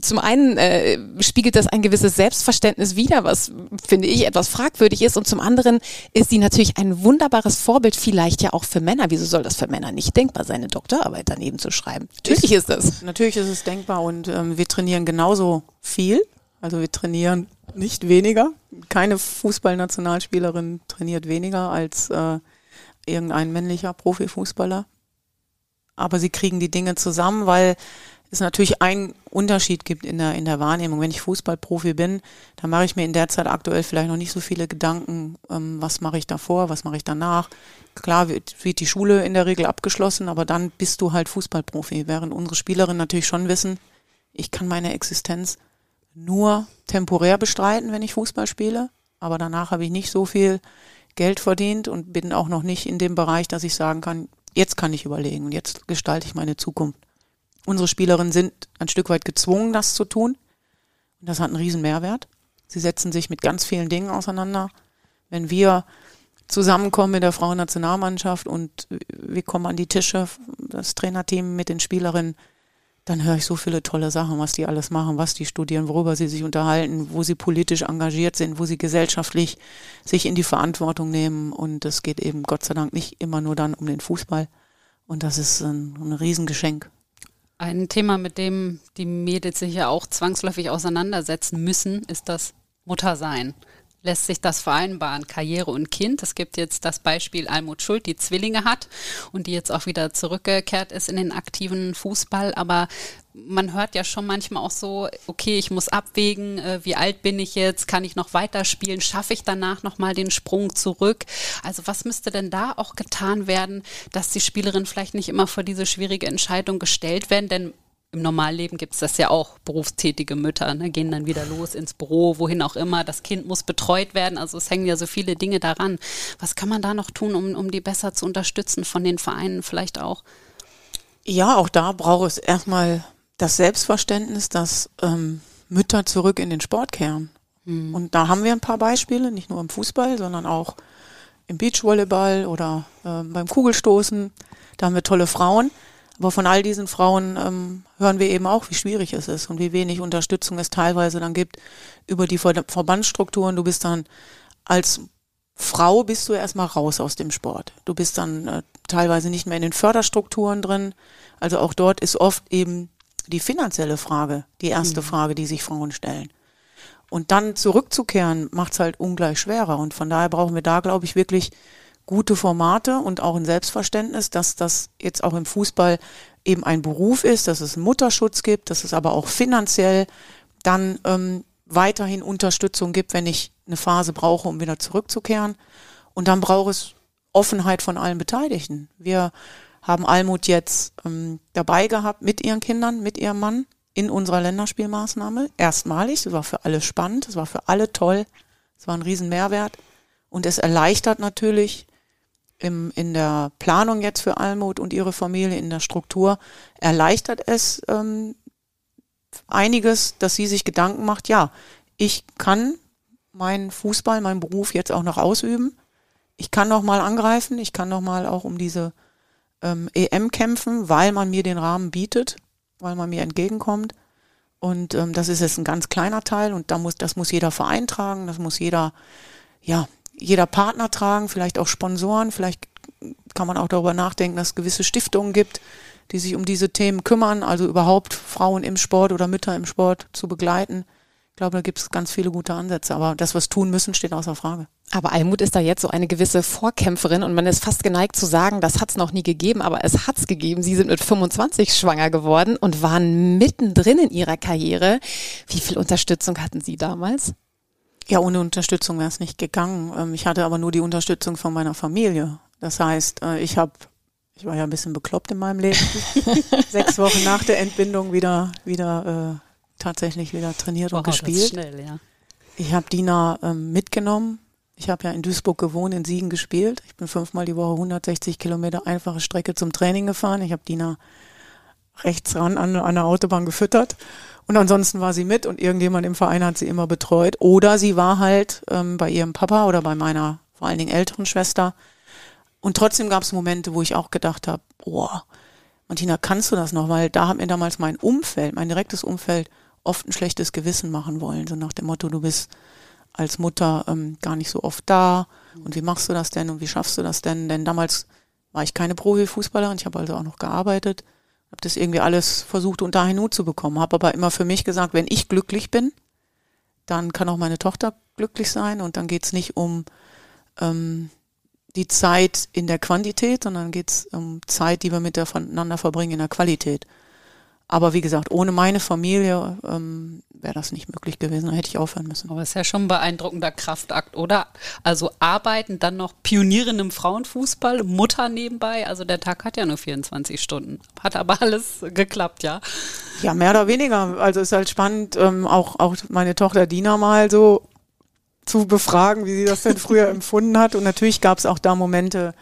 zum einen äh, spiegelt das ein gewisses Selbstverständnis wider, was finde ich etwas fragwürdig ist. Und zum anderen ist sie natürlich ein wunderbares Vorbild, vielleicht ja auch für Männer. Wieso soll das für Männer nicht denkbar sein, eine Doktorarbeit daneben zu schreiben? Natürlich ist das. Natürlich ist es denkbar und ähm, wir trainieren genauso viel. Also wir trainieren nicht weniger. Keine Fußballnationalspielerin trainiert weniger als äh, irgendein männlicher Profifußballer. Aber sie kriegen die Dinge zusammen, weil es natürlich einen Unterschied gibt in der, in der Wahrnehmung. Wenn ich Fußballprofi bin, dann mache ich mir in der Zeit aktuell vielleicht noch nicht so viele Gedanken, ähm, was mache ich davor, was mache ich danach. Klar wird, wird die Schule in der Regel abgeschlossen, aber dann bist du halt Fußballprofi. Während unsere Spielerinnen natürlich schon wissen, ich kann meine Existenz nur temporär bestreiten, wenn ich Fußball spiele, aber danach habe ich nicht so viel Geld verdient und bin auch noch nicht in dem Bereich, dass ich sagen kann, jetzt kann ich überlegen und jetzt gestalte ich meine Zukunft. Unsere Spielerinnen sind ein Stück weit gezwungen, das zu tun. Und das hat einen riesen Mehrwert. Sie setzen sich mit ganz vielen Dingen auseinander. Wenn wir zusammenkommen mit der Frauennationalmannschaft und wir kommen an die Tische, das Trainerteam mit den Spielerinnen, dann höre ich so viele tolle Sachen, was die alles machen, was die studieren, worüber sie sich unterhalten, wo sie politisch engagiert sind, wo sie gesellschaftlich sich in die Verantwortung nehmen. Und es geht eben Gott sei Dank nicht immer nur dann um den Fußball. Und das ist ein, ein Riesengeschenk. Ein Thema, mit dem die Mädels sich ja auch zwangsläufig auseinandersetzen müssen, ist das Muttersein lässt sich das vereinbaren, Karriere und Kind. Es gibt jetzt das Beispiel Almut Schuld, die Zwillinge hat und die jetzt auch wieder zurückgekehrt ist in den aktiven Fußball. Aber man hört ja schon manchmal auch so, okay, ich muss abwägen, äh, wie alt bin ich jetzt, kann ich noch weiterspielen, schaffe ich danach nochmal den Sprung zurück? Also was müsste denn da auch getan werden, dass die Spielerinnen vielleicht nicht immer vor diese schwierige Entscheidung gestellt werden? Denn im Normalleben gibt es das ja auch, berufstätige Mütter, ne, gehen dann wieder los ins Büro, wohin auch immer, das Kind muss betreut werden, also es hängen ja so viele Dinge daran. Was kann man da noch tun, um, um die besser zu unterstützen, von den Vereinen vielleicht auch? Ja, auch da braucht es erstmal das Selbstverständnis, dass ähm, Mütter zurück in den Sport kehren. Mhm. Und da haben wir ein paar Beispiele, nicht nur im Fußball, sondern auch im Beachvolleyball oder äh, beim Kugelstoßen. Da haben wir tolle Frauen. Aber von all diesen Frauen ähm, hören wir eben auch, wie schwierig es ist und wie wenig Unterstützung es teilweise dann gibt über die Ver Verbandsstrukturen. Du bist dann als Frau bist du erstmal raus aus dem Sport. Du bist dann äh, teilweise nicht mehr in den Förderstrukturen drin. Also auch dort ist oft eben die finanzielle Frage die erste mhm. Frage, die sich Frauen stellen. Und dann zurückzukehren, macht es halt ungleich schwerer. Und von daher brauchen wir da, glaube ich, wirklich gute Formate und auch ein Selbstverständnis, dass das jetzt auch im Fußball eben ein Beruf ist, dass es Mutterschutz gibt, dass es aber auch finanziell dann ähm, weiterhin Unterstützung gibt, wenn ich eine Phase brauche, um wieder zurückzukehren. Und dann braucht es Offenheit von allen Beteiligten. Wir haben Almut jetzt ähm, dabei gehabt mit ihren Kindern, mit ihrem Mann in unserer Länderspielmaßnahme. Erstmalig. Es war für alle spannend. Es war für alle toll. Es war ein riesen Mehrwert. Und es erleichtert natürlich im, in der Planung jetzt für Almut und ihre Familie, in der Struktur, erleichtert es ähm, einiges, dass sie sich Gedanken macht, ja, ich kann meinen Fußball, meinen Beruf jetzt auch noch ausüben. Ich kann noch mal angreifen, ich kann noch mal auch um diese ähm, EM kämpfen, weil man mir den Rahmen bietet, weil man mir entgegenkommt. Und ähm, das ist jetzt ein ganz kleiner Teil und da muss, das muss jeder Verein tragen, das muss jeder, ja, jeder Partner tragen, vielleicht auch Sponsoren, vielleicht kann man auch darüber nachdenken, dass es gewisse Stiftungen gibt, die sich um diese Themen kümmern, also überhaupt Frauen im Sport oder Mütter im Sport zu begleiten. Ich glaube, da gibt es ganz viele gute Ansätze, aber das, was tun müssen, steht außer Frage. Aber Almut ist da jetzt so eine gewisse Vorkämpferin und man ist fast geneigt zu sagen, das hat es noch nie gegeben, aber es hat es gegeben. Sie sind mit 25 schwanger geworden und waren mittendrin in ihrer Karriere. Wie viel Unterstützung hatten Sie damals? Ja, ohne Unterstützung wäre es nicht gegangen. Ähm, ich hatte aber nur die Unterstützung von meiner Familie. Das heißt, äh, ich habe, ich war ja ein bisschen bekloppt in meinem Leben, sechs Wochen nach der Entbindung wieder, wieder äh, tatsächlich wieder trainiert wow, und gespielt. Schnell, ja. Ich habe Dina ähm, mitgenommen. Ich habe ja in Duisburg gewohnt, in Siegen gespielt. Ich bin fünfmal die Woche 160 Kilometer einfache Strecke zum Training gefahren. Ich habe Dina rechts ran an, an der Autobahn gefüttert. Und ansonsten war sie mit und irgendjemand im Verein hat sie immer betreut. Oder sie war halt ähm, bei ihrem Papa oder bei meiner vor allen Dingen älteren Schwester. Und trotzdem gab es Momente, wo ich auch gedacht habe, boah, Martina, kannst du das noch? Weil da hat mir damals mein Umfeld, mein direktes Umfeld, oft ein schlechtes Gewissen machen wollen. So nach dem Motto, du bist als Mutter ähm, gar nicht so oft da. Und wie machst du das denn und wie schaffst du das denn? Denn damals war ich keine Profifußballerin, ich habe also auch noch gearbeitet habe das irgendwie alles versucht unter einen Hut zu bekommen, habe aber immer für mich gesagt, wenn ich glücklich bin, dann kann auch meine Tochter glücklich sein und dann geht's nicht um ähm, die Zeit in der Quantität, sondern geht's um Zeit, die wir miteinander verbringen in der Qualität. Aber wie gesagt, ohne meine Familie ähm, wäre das nicht möglich gewesen, da hätte ich aufhören müssen. Aber es ist ja schon ein beeindruckender Kraftakt, oder? Also arbeiten, dann noch Pionierin im Frauenfußball, Mutter nebenbei, also der Tag hat ja nur 24 Stunden. Hat aber alles geklappt, ja? Ja, mehr oder weniger. Also ist halt spannend, ähm, auch, auch meine Tochter Dina mal so zu befragen, wie sie das denn früher empfunden hat. Und natürlich gab es auch da Momente,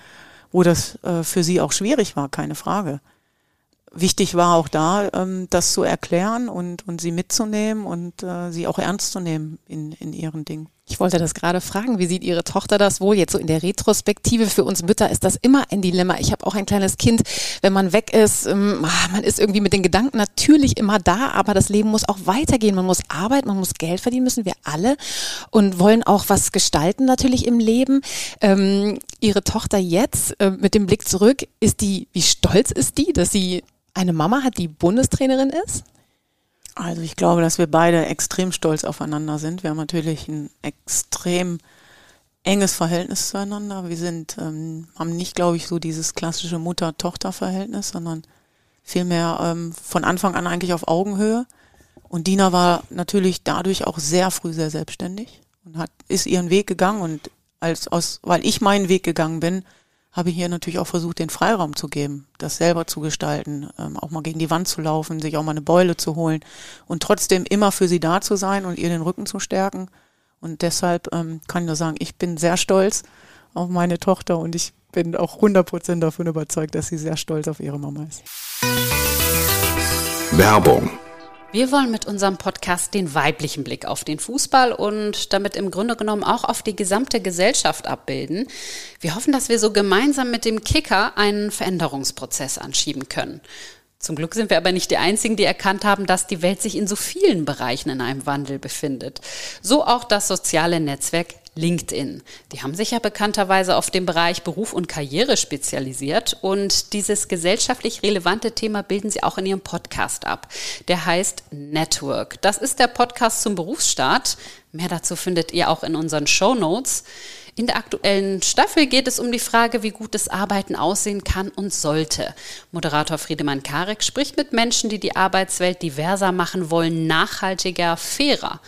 wo das äh, für sie auch schwierig war, keine Frage wichtig war auch da, ähm, das zu erklären und, und sie mitzunehmen und äh, sie auch ernst zu nehmen in, in ihren Dingen. Ich wollte das gerade fragen. Wie sieht Ihre Tochter das wohl? Jetzt so in der Retrospektive für uns Mütter ist das immer ein Dilemma. Ich habe auch ein kleines Kind. Wenn man weg ist, ähm, ah, man ist irgendwie mit den Gedanken natürlich immer da, aber das Leben muss auch weitergehen. Man muss arbeiten, man muss Geld verdienen, müssen wir alle und wollen auch was gestalten natürlich im Leben. Ähm, ihre Tochter jetzt äh, mit dem Blick zurück, ist die, wie stolz ist die, dass sie eine Mama hat, die Bundestrainerin ist? Also ich glaube, dass wir beide extrem stolz aufeinander sind. Wir haben natürlich ein extrem enges Verhältnis zueinander. Wir sind, ähm, haben nicht, glaube ich, so dieses klassische Mutter-Tochter-Verhältnis, sondern vielmehr ähm, von Anfang an eigentlich auf Augenhöhe. Und Dina war natürlich dadurch auch sehr früh sehr selbstständig und hat, ist ihren Weg gegangen und als aus, weil ich meinen Weg gegangen bin, habe ich hier natürlich auch versucht, den Freiraum zu geben, das selber zu gestalten, ähm, auch mal gegen die Wand zu laufen, sich auch mal eine Beule zu holen und trotzdem immer für sie da zu sein und ihr den Rücken zu stärken. Und deshalb ähm, kann ich nur sagen, ich bin sehr stolz auf meine Tochter und ich bin auch 100% davon überzeugt, dass sie sehr stolz auf ihre Mama ist. Werbung wir wollen mit unserem Podcast den weiblichen Blick auf den Fußball und damit im Grunde genommen auch auf die gesamte Gesellschaft abbilden. Wir hoffen, dass wir so gemeinsam mit dem Kicker einen Veränderungsprozess anschieben können. Zum Glück sind wir aber nicht die Einzigen, die erkannt haben, dass die Welt sich in so vielen Bereichen in einem Wandel befindet. So auch das soziale Netzwerk LinkedIn. Die haben sich ja bekannterweise auf den Bereich Beruf und Karriere spezialisiert und dieses gesellschaftlich relevante Thema bilden sie auch in ihrem Podcast ab. Der heißt Network. Das ist der Podcast zum Berufsstart. Mehr dazu findet ihr auch in unseren Show Notes. In der aktuellen Staffel geht es um die Frage, wie gutes Arbeiten aussehen kann und sollte. Moderator Friedemann Karek spricht mit Menschen, die die Arbeitswelt diverser machen wollen, nachhaltiger, fairer.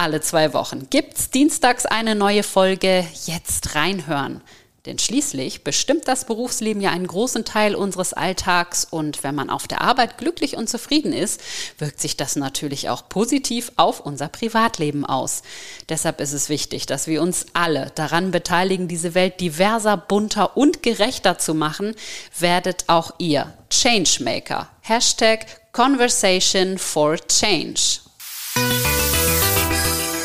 Alle zwei Wochen gibt's dienstags eine neue Folge. Jetzt reinhören. Denn schließlich bestimmt das Berufsleben ja einen großen Teil unseres Alltags und wenn man auf der Arbeit glücklich und zufrieden ist, wirkt sich das natürlich auch positiv auf unser Privatleben aus. Deshalb ist es wichtig, dass wir uns alle daran beteiligen, diese Welt diverser, bunter und gerechter zu machen. Werdet auch ihr Changemaker. Hashtag Conversation for Change.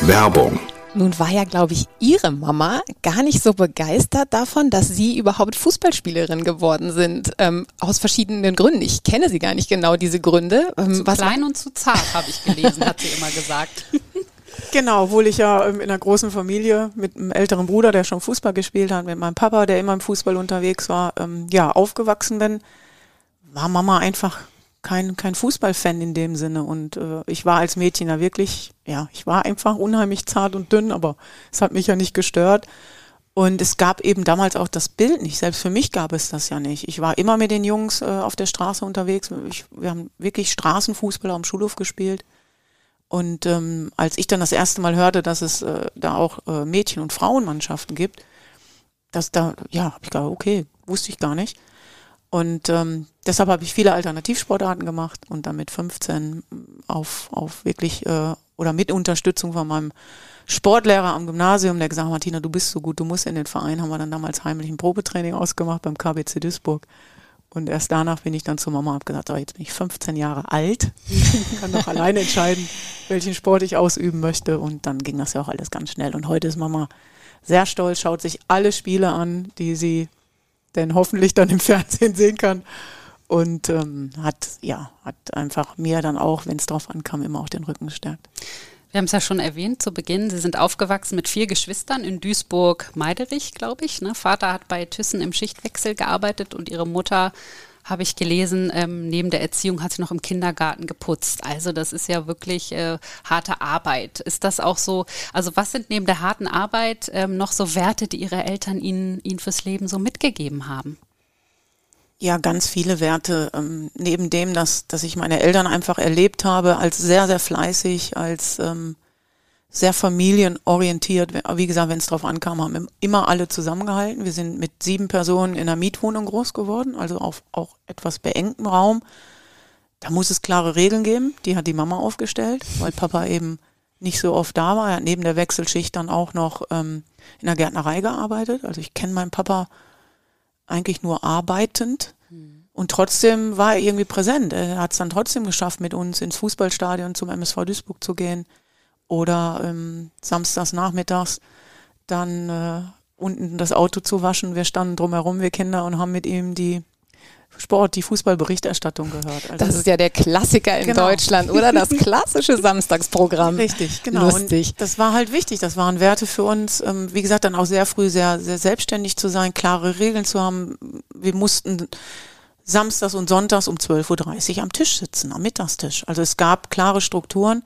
Werbung nun war ja, glaube ich, Ihre Mama gar nicht so begeistert davon, dass Sie überhaupt Fußballspielerin geworden sind. Ähm, aus verschiedenen Gründen. Ich kenne sie gar nicht genau, diese Gründe. Ähm, zu klein und zu zart, habe ich gelesen, hat sie immer gesagt. Genau, obwohl ich ja ähm, in einer großen Familie mit einem älteren Bruder, der schon Fußball gespielt hat, mit meinem Papa, der immer im Fußball unterwegs war, ähm, ja, aufgewachsen bin, war Mama einfach kein, kein Fußballfan in dem Sinne. Und äh, ich war als Mädchen ja wirklich, ja, ich war einfach unheimlich zart und dünn, aber es hat mich ja nicht gestört. Und es gab eben damals auch das Bild nicht. Selbst für mich gab es das ja nicht. Ich war immer mit den Jungs äh, auf der Straße unterwegs. Ich, wir haben wirklich Straßenfußball am Schulhof gespielt. Und ähm, als ich dann das erste Mal hörte, dass es äh, da auch äh, Mädchen- und Frauenmannschaften gibt, dass da, ja, habe ich gedacht, okay, wusste ich gar nicht. Und ähm, deshalb habe ich viele Alternativsportarten gemacht und dann mit 15 auf, auf wirklich äh, oder mit Unterstützung von meinem Sportlehrer am Gymnasium, der gesagt hat, Martina, du bist so gut, du musst in den Verein, haben wir dann damals heimlich ein Probetraining ausgemacht beim KBC Duisburg. Und erst danach bin ich dann zu Mama und habe gesagt, oh, jetzt bin ich 15 Jahre alt, kann doch alleine entscheiden, welchen Sport ich ausüben möchte. Und dann ging das ja auch alles ganz schnell. Und heute ist Mama sehr stolz, schaut sich alle Spiele an, die sie denn hoffentlich dann im Fernsehen sehen kann. Und ähm, hat, ja, hat einfach mir dann auch, wenn es drauf ankam, immer auch den Rücken gestärkt. Wir haben es ja schon erwähnt zu Beginn. Sie sind aufgewachsen mit vier Geschwistern in Duisburg-Meiderich, glaube ich. Ne? Vater hat bei Thyssen im Schichtwechsel gearbeitet und ihre Mutter habe ich gelesen, ähm, neben der Erziehung hat sie noch im Kindergarten geputzt. Also das ist ja wirklich äh, harte Arbeit. Ist das auch so, also was sind neben der harten Arbeit ähm, noch so Werte, die Ihre Eltern Ihnen, Ihnen fürs Leben so mitgegeben haben? Ja, ganz viele Werte. Ähm, neben dem, dass, dass ich meine Eltern einfach erlebt habe als sehr, sehr fleißig, als ähm, sehr familienorientiert. Wie gesagt, wenn es drauf ankam, haben immer alle zusammengehalten. Wir sind mit sieben Personen in einer Mietwohnung groß geworden, also auf auch etwas beengtem Raum. Da muss es klare Regeln geben. Die hat die Mama aufgestellt, weil Papa eben nicht so oft da war. Er hat neben der Wechselschicht dann auch noch ähm, in der Gärtnerei gearbeitet. Also ich kenne meinen Papa eigentlich nur arbeitend. Hm. Und trotzdem war er irgendwie präsent. Er hat es dann trotzdem geschafft, mit uns ins Fußballstadion zum MSV Duisburg zu gehen oder ähm, samstags nachmittags dann äh, unten das Auto zu waschen. Wir standen drumherum, wir Kinder, und haben mit ihm die Sport, die Fußballberichterstattung gehört. Also das ist ja der Klassiker in genau. Deutschland, oder? Das klassische Samstagsprogramm. Richtig, genau. Lustig. Und das war halt wichtig. Das waren Werte für uns. Ähm, wie gesagt, dann auch sehr früh sehr, sehr selbstständig zu sein, klare Regeln zu haben. Wir mussten samstags und sonntags um 12.30 Uhr am Tisch sitzen, am Mittagstisch. Also es gab klare Strukturen.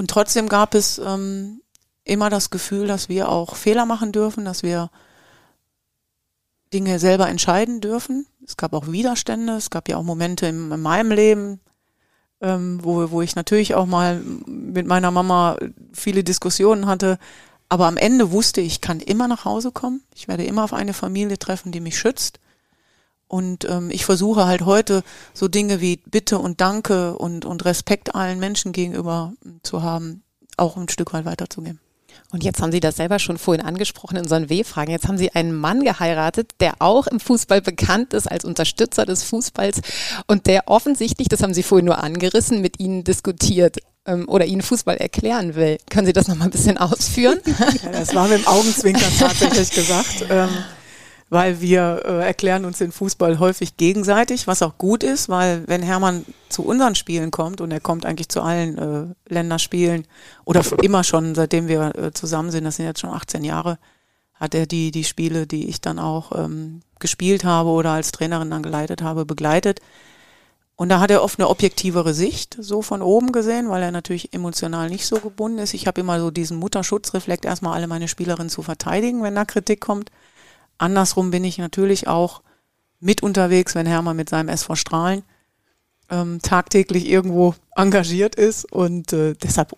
Und trotzdem gab es ähm, immer das Gefühl, dass wir auch Fehler machen dürfen, dass wir Dinge selber entscheiden dürfen. Es gab auch Widerstände, es gab ja auch Momente in, in meinem Leben, ähm, wo, wo ich natürlich auch mal mit meiner Mama viele Diskussionen hatte. Aber am Ende wusste ich, ich kann immer nach Hause kommen. Ich werde immer auf eine Familie treffen, die mich schützt. Und ähm, ich versuche halt heute so Dinge wie Bitte und Danke und, und Respekt allen Menschen gegenüber zu haben, auch ein Stück weit weiterzugeben. Und jetzt haben Sie das selber schon vorhin angesprochen in unseren W-Fragen. Jetzt haben Sie einen Mann geheiratet, der auch im Fußball bekannt ist als Unterstützer des Fußballs und der offensichtlich, das haben Sie vorhin nur angerissen, mit Ihnen diskutiert ähm, oder Ihnen Fußball erklären will. Können Sie das nochmal ein bisschen ausführen? Ja, das war mit dem Augenzwinkern tatsächlich gesagt. Ähm, weil wir äh, erklären uns den Fußball häufig gegenseitig, was auch gut ist, weil wenn Hermann zu unseren Spielen kommt und er kommt eigentlich zu allen äh, Länderspielen oder immer schon, seitdem wir äh, zusammen sind, das sind jetzt schon 18 Jahre, hat er die, die Spiele, die ich dann auch ähm, gespielt habe oder als Trainerin dann geleitet habe, begleitet. Und da hat er oft eine objektivere Sicht, so von oben gesehen, weil er natürlich emotional nicht so gebunden ist. Ich habe immer so diesen Mutterschutzreflekt, erstmal alle meine Spielerinnen zu verteidigen, wenn da Kritik kommt. Andersrum bin ich natürlich auch mit unterwegs, wenn Hermann mit seinem SV Strahlen ähm, tagtäglich irgendwo engagiert ist. Und äh, deshalb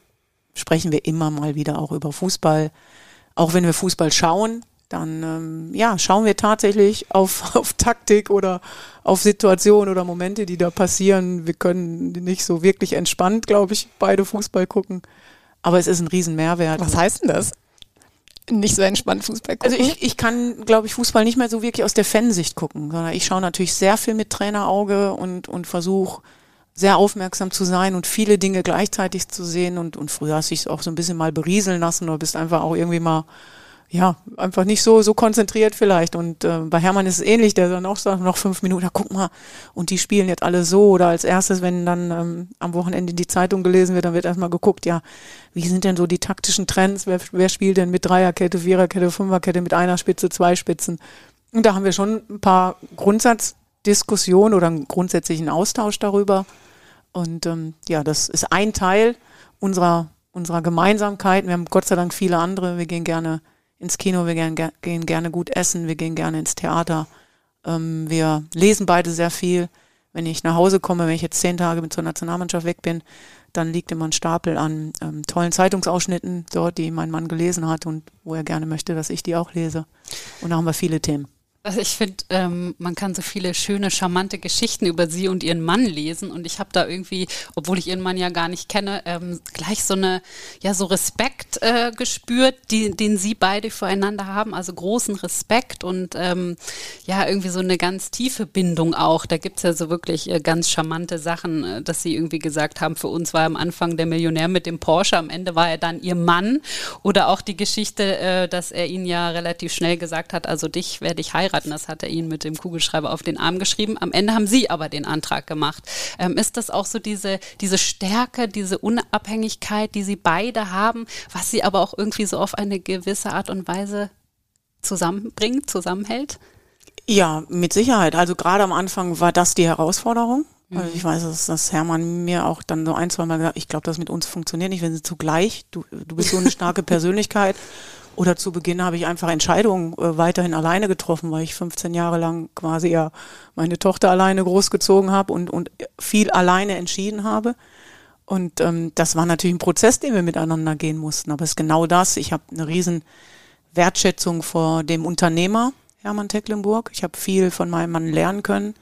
sprechen wir immer mal wieder auch über Fußball. Auch wenn wir Fußball schauen, dann ähm, ja, schauen wir tatsächlich auf, auf Taktik oder auf Situationen oder Momente, die da passieren. Wir können nicht so wirklich entspannt, glaube ich, beide Fußball gucken. Aber es ist ein Riesenmehrwert. Was heißt denn das? Nicht so entspannt Fußball gucken? Also ich, ich kann, glaube ich, Fußball nicht mehr so wirklich aus der Fansicht gucken, sondern ich schaue natürlich sehr viel mit Trainerauge und, und versuche sehr aufmerksam zu sein und viele Dinge gleichzeitig zu sehen. Und, und früher hast du dich auch so ein bisschen mal berieseln lassen oder bist einfach auch irgendwie mal ja, einfach nicht so, so konzentriert vielleicht. Und äh, bei Hermann ist es ähnlich, der dann auch sagt, noch fünf Minuten, na, guck mal, und die spielen jetzt alle so. Oder als erstes, wenn dann ähm, am Wochenende die Zeitung gelesen wird, dann wird erstmal geguckt, ja, wie sind denn so die taktischen Trends? Wer, wer spielt denn mit Dreierkette, Viererkette, Fünferkette, mit einer Spitze, zwei Spitzen? Und da haben wir schon ein paar Grundsatzdiskussionen oder einen grundsätzlichen Austausch darüber. Und ähm, ja, das ist ein Teil unserer, unserer Gemeinsamkeit. Wir haben Gott sei Dank viele andere. Wir gehen gerne ins Kino, wir gern, gehen gerne gut essen, wir gehen gerne ins Theater. Ähm, wir lesen beide sehr viel. Wenn ich nach Hause komme, wenn ich jetzt zehn Tage mit zur Nationalmannschaft weg bin, dann liegt immer ein Stapel an ähm, tollen Zeitungsausschnitten dort, die mein Mann gelesen hat und wo er gerne möchte, dass ich die auch lese. Und da haben wir viele Themen. Also ich finde, ähm, man kann so viele schöne, charmante Geschichten über sie und ihren Mann lesen und ich habe da irgendwie, obwohl ich ihren Mann ja gar nicht kenne, ähm, gleich so eine, ja so Respekt äh, gespürt, die, den sie beide füreinander haben, also großen Respekt und ähm, ja irgendwie so eine ganz tiefe Bindung auch. Da gibt's ja so wirklich äh, ganz charmante Sachen, äh, dass sie irgendwie gesagt haben, für uns war am Anfang der Millionär mit dem Porsche, am Ende war er dann ihr Mann oder auch die Geschichte, äh, dass er ihnen ja relativ schnell gesagt hat, also dich werde ich heiraten heiraten. Das hat er ihnen mit dem Kugelschreiber auf den Arm geschrieben. Am Ende haben sie aber den Antrag gemacht. Ähm, ist das auch so diese, diese Stärke, diese Unabhängigkeit, die sie beide haben, was sie aber auch irgendwie so auf eine gewisse Art und Weise zusammenbringt, zusammenhält? Ja, mit Sicherheit. Also gerade am Anfang war das die Herausforderung. Also ich weiß, dass, dass Hermann mir auch dann so ein, zwei Mal gesagt, ich glaube, das mit uns funktioniert nicht, wenn sie zugleich, du, du bist so eine starke Persönlichkeit oder zu Beginn habe ich einfach Entscheidungen äh, weiterhin alleine getroffen, weil ich 15 Jahre lang quasi ja meine Tochter alleine großgezogen habe und, und viel alleine entschieden habe. Und ähm, das war natürlich ein Prozess, den wir miteinander gehen mussten. Aber es ist genau das. Ich habe eine riesen Wertschätzung vor dem Unternehmer Hermann Tecklenburg. Ich habe viel von meinem Mann lernen können,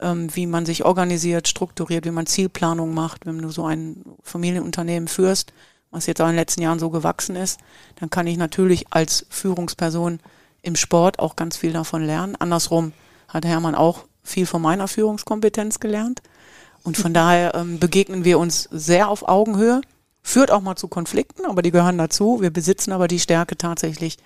ähm, wie man sich organisiert, strukturiert, wie man Zielplanung macht, wenn du so ein Familienunternehmen führst was jetzt auch in den letzten Jahren so gewachsen ist, dann kann ich natürlich als Führungsperson im Sport auch ganz viel davon lernen. Andersrum hat Hermann auch viel von meiner Führungskompetenz gelernt. Und von daher ähm, begegnen wir uns sehr auf Augenhöhe. Führt auch mal zu Konflikten, aber die gehören dazu. Wir besitzen aber die Stärke tatsächlich,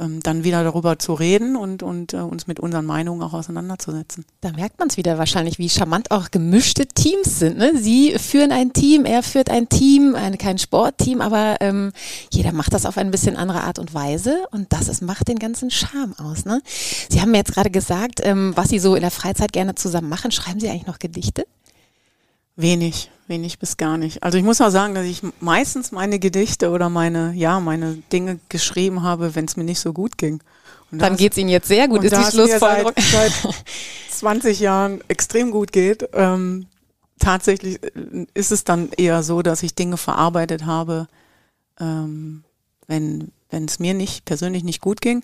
ähm, dann wieder darüber zu reden und, und äh, uns mit unseren Meinungen auch auseinanderzusetzen. Da merkt man es wieder wahrscheinlich, wie charmant auch gemischte Teams sind. Ne? Sie führen ein Team, er führt ein Team, ein, kein Sportteam, aber ähm, jeder macht das auf ein bisschen andere Art und Weise und das ist, macht den ganzen Charme aus. Ne? Sie haben mir jetzt gerade gesagt, ähm, was Sie so in der Freizeit gerne zusammen machen. Schreiben Sie eigentlich noch Gedichte? Wenig, wenig bis gar nicht. Also ich muss auch sagen, dass ich meistens meine Gedichte oder meine, ja, meine Dinge geschrieben habe, wenn es mir nicht so gut ging. Und Dann geht es Ihnen jetzt sehr gut, ist die Schlussfolgerung. Seit, seit 20 Jahren extrem gut geht. Ähm, tatsächlich äh, ist es dann eher so, dass ich Dinge verarbeitet habe, ähm, wenn wenn es mir nicht persönlich nicht gut ging.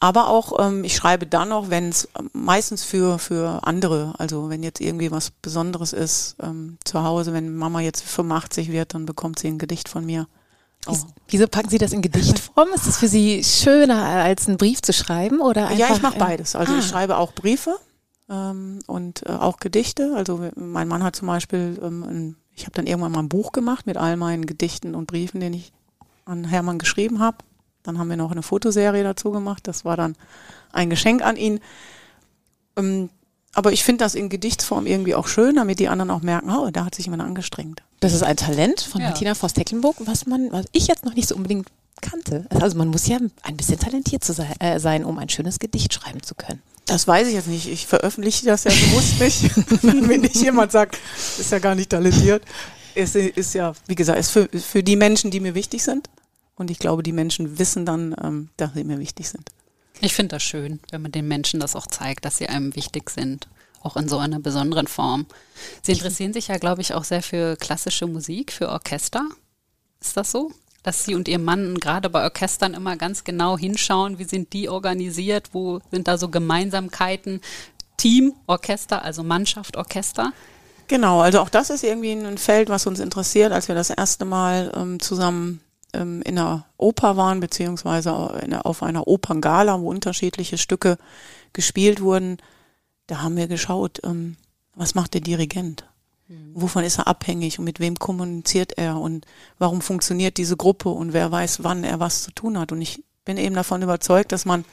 Aber auch, ähm, ich schreibe dann noch, wenn es ähm, meistens für, für andere, also wenn jetzt irgendwie was Besonderes ist ähm, zu Hause, wenn Mama jetzt 85 wird, dann bekommt sie ein Gedicht von mir. Oh. Wieso packen Sie das in Gedichtform? Ist das für Sie schöner, als einen Brief zu schreiben? Oder ja, ich mache beides. Also ah. ich schreibe auch Briefe ähm, und äh, auch Gedichte. Also mein Mann hat zum Beispiel, ähm, ein, ich habe dann irgendwann mal ein Buch gemacht mit all meinen Gedichten und Briefen, den ich an Hermann geschrieben habe. Dann haben wir noch eine Fotoserie dazu gemacht. Das war dann ein Geschenk an ihn. Ähm, aber ich finde das in Gedichtsform irgendwie auch schön, damit die anderen auch merken, oh, da hat sich jemand angestrengt. Das ist ein Talent von ja. Martina Voss-Tecklenburg, was man, was ich jetzt noch nicht so unbedingt kannte. Also man muss ja ein bisschen talentiert zu sein, äh, sein, um ein schönes Gedicht schreiben zu können. Das weiß ich jetzt nicht. Ich veröffentliche das ja bewusst nicht, wenn nicht jemand sagt, ist ja gar nicht talentiert. Es ist ja, wie gesagt, ist für, für die Menschen, die mir wichtig sind. Und ich glaube, die Menschen wissen dann, ähm, dass sie mir wichtig sind. Ich finde das schön, wenn man den Menschen das auch zeigt, dass sie einem wichtig sind, auch in so einer besonderen Form. Sie interessieren sich ja, glaube ich, auch sehr für klassische Musik, für Orchester. Ist das so? Dass Sie und Ihr Mann gerade bei Orchestern immer ganz genau hinschauen, wie sind die organisiert, wo sind da so Gemeinsamkeiten, Team, Orchester, also Mannschaft, Orchester? Genau, also auch das ist irgendwie ein Feld, was uns interessiert, als wir das erste Mal ähm, zusammen ähm, in der Oper waren, beziehungsweise auf einer Operngala, wo unterschiedliche Stücke gespielt wurden. Da haben wir geschaut, ähm, was macht der Dirigent? Mhm. Wovon ist er abhängig und mit wem kommuniziert er und warum funktioniert diese Gruppe und wer weiß, wann er was zu tun hat. Und ich bin eben davon überzeugt, dass man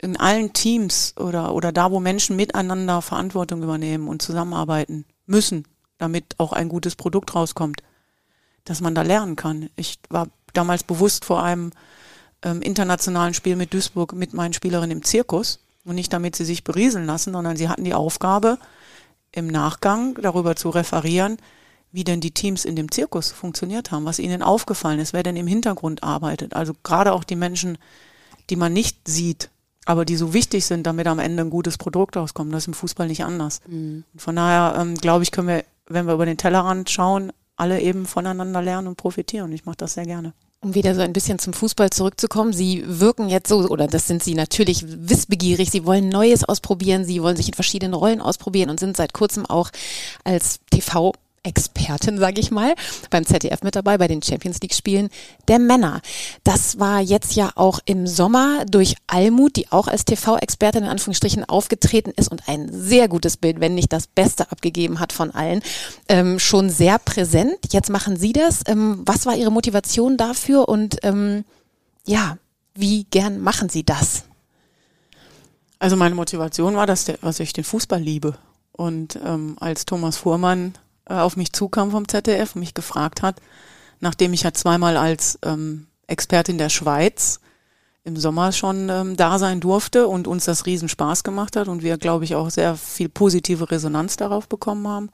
in allen Teams oder, oder da, wo Menschen miteinander Verantwortung übernehmen und zusammenarbeiten müssen, damit auch ein gutes Produkt rauskommt, dass man da lernen kann. Ich war damals bewusst vor einem ähm, internationalen Spiel mit Duisburg mit meinen Spielerinnen im Zirkus und nicht damit sie sich berieseln lassen, sondern sie hatten die Aufgabe, im Nachgang darüber zu referieren, wie denn die Teams in dem Zirkus funktioniert haben, was ihnen aufgefallen ist, wer denn im Hintergrund arbeitet. Also gerade auch die Menschen, die man nicht sieht, aber die so wichtig sind, damit am Ende ein gutes Produkt rauskommt. Das ist im Fußball nicht anders. Mhm. Von daher ähm, glaube ich, können wir, wenn wir über den Tellerrand schauen, alle eben voneinander lernen und profitieren. Ich mache das sehr gerne. Um wieder so ein bisschen zum Fußball zurückzukommen, Sie wirken jetzt so, oder das sind Sie natürlich wissbegierig, Sie wollen Neues ausprobieren, Sie wollen sich in verschiedenen Rollen ausprobieren und sind seit kurzem auch als TV Expertin, sage ich mal, beim ZDF mit dabei, bei den Champions League-Spielen der Männer. Das war jetzt ja auch im Sommer durch Almut, die auch als TV-Expertin in Anführungsstrichen aufgetreten ist und ein sehr gutes Bild, wenn nicht das Beste abgegeben hat von allen, ähm, schon sehr präsent. Jetzt machen Sie das. Ähm, was war Ihre Motivation dafür und ähm, ja, wie gern machen Sie das? Also meine Motivation war, dass, der, dass ich den Fußball liebe. Und ähm, als Thomas Fuhrmann äh, auf mich zukam vom ZDF und mich gefragt hat, nachdem ich ja zweimal als ähm, Expertin der Schweiz im Sommer schon ähm, da sein durfte und uns das riesen Spaß gemacht hat und wir, glaube ich, auch sehr viel positive Resonanz darauf bekommen haben,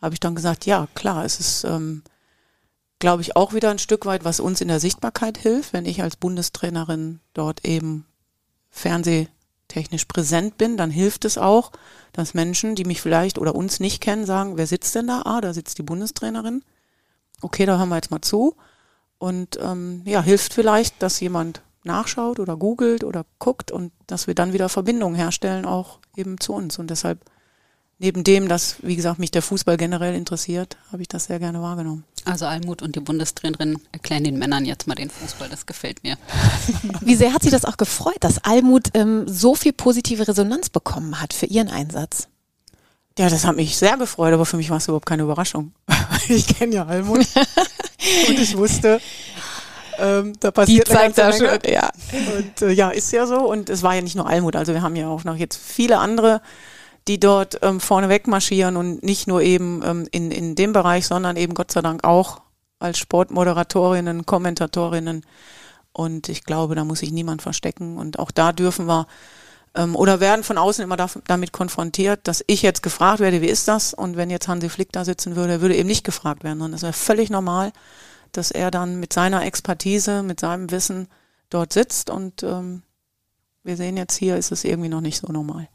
habe ich dann gesagt, ja, klar, es ist, ähm, glaube ich, auch wieder ein Stück weit, was uns in der Sichtbarkeit hilft, wenn ich als Bundestrainerin dort eben Fernseh technisch präsent bin, dann hilft es auch, dass Menschen, die mich vielleicht oder uns nicht kennen, sagen, wer sitzt denn da? Ah, da sitzt die Bundestrainerin. Okay, da hören wir jetzt mal zu. Und ähm, ja, hilft vielleicht, dass jemand nachschaut oder googelt oder guckt und dass wir dann wieder Verbindungen herstellen, auch eben zu uns. Und deshalb neben dem, dass, wie gesagt, mich der Fußball generell interessiert, habe ich das sehr gerne wahrgenommen. Also Almut und die Bundestrainerin erklären den Männern jetzt mal den Fußball, das gefällt mir. Wie sehr hat sie das auch gefreut, dass Almut ähm, so viel positive Resonanz bekommen hat für ihren Einsatz? Ja, das hat mich sehr gefreut, aber für mich war es überhaupt keine Überraschung. ich kenne ja Almut und ich wusste, ähm, da passiert Die zeigt da schon, ja. Und äh, ja, ist ja so. Und es war ja nicht nur Almut, also wir haben ja auch noch jetzt viele andere die dort ähm, vorneweg marschieren und nicht nur eben ähm, in, in dem Bereich, sondern eben Gott sei Dank auch als Sportmoderatorinnen, Kommentatorinnen. Und ich glaube, da muss sich niemand verstecken. Und auch da dürfen wir ähm, oder werden von außen immer da, damit konfrontiert, dass ich jetzt gefragt werde, wie ist das? Und wenn jetzt Hansi Flick da sitzen würde, würde eben nicht gefragt werden, sondern es wäre völlig normal, dass er dann mit seiner Expertise, mit seinem Wissen dort sitzt. Und ähm, wir sehen jetzt hier, ist es irgendwie noch nicht so normal.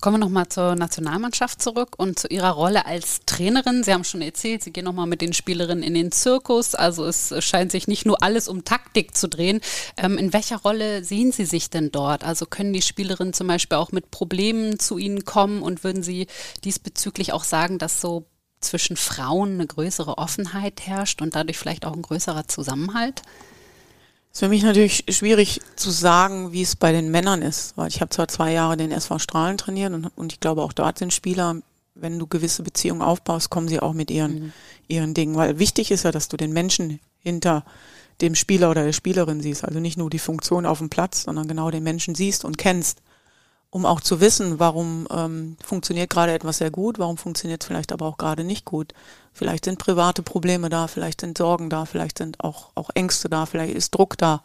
Kommen wir nochmal zur Nationalmannschaft zurück und zu Ihrer Rolle als Trainerin. Sie haben schon erzählt, Sie gehen nochmal mit den Spielerinnen in den Zirkus. Also es scheint sich nicht nur alles um Taktik zu drehen. Ähm, in welcher Rolle sehen Sie sich denn dort? Also können die Spielerinnen zum Beispiel auch mit Problemen zu Ihnen kommen und würden Sie diesbezüglich auch sagen, dass so zwischen Frauen eine größere Offenheit herrscht und dadurch vielleicht auch ein größerer Zusammenhalt? Ist für mich natürlich schwierig zu sagen, wie es bei den Männern ist, weil ich habe zwar zwei Jahre den SV Strahlen trainiert und, und ich glaube auch dort sind Spieler, wenn du gewisse Beziehungen aufbaust, kommen sie auch mit ihren, mhm. ihren Dingen, weil wichtig ist ja, dass du den Menschen hinter dem Spieler oder der Spielerin siehst, also nicht nur die Funktion auf dem Platz, sondern genau den Menschen siehst und kennst um auch zu wissen, warum ähm, funktioniert gerade etwas sehr gut, warum funktioniert es vielleicht aber auch gerade nicht gut. Vielleicht sind private Probleme da, vielleicht sind Sorgen da, vielleicht sind auch, auch Ängste da, vielleicht ist Druck da.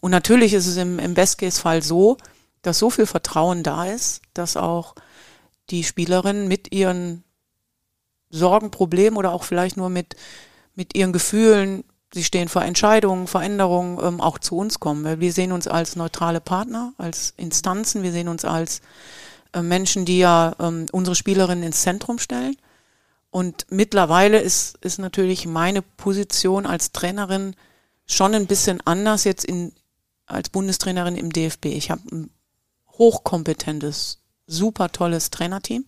Und natürlich ist es im, im Best-Case-Fall so, dass so viel Vertrauen da ist, dass auch die Spielerinnen mit ihren Sorgen, Problemen oder auch vielleicht nur mit, mit ihren Gefühlen, sie stehen vor Entscheidungen, Veränderungen, ähm, auch zu uns kommen. Weil wir sehen uns als neutrale Partner, als Instanzen, wir sehen uns als äh, Menschen, die ja ähm, unsere Spielerinnen ins Zentrum stellen. Und mittlerweile ist, ist natürlich meine Position als Trainerin schon ein bisschen anders jetzt in, als Bundestrainerin im DFB. Ich habe ein hochkompetentes, super tolles Trainerteam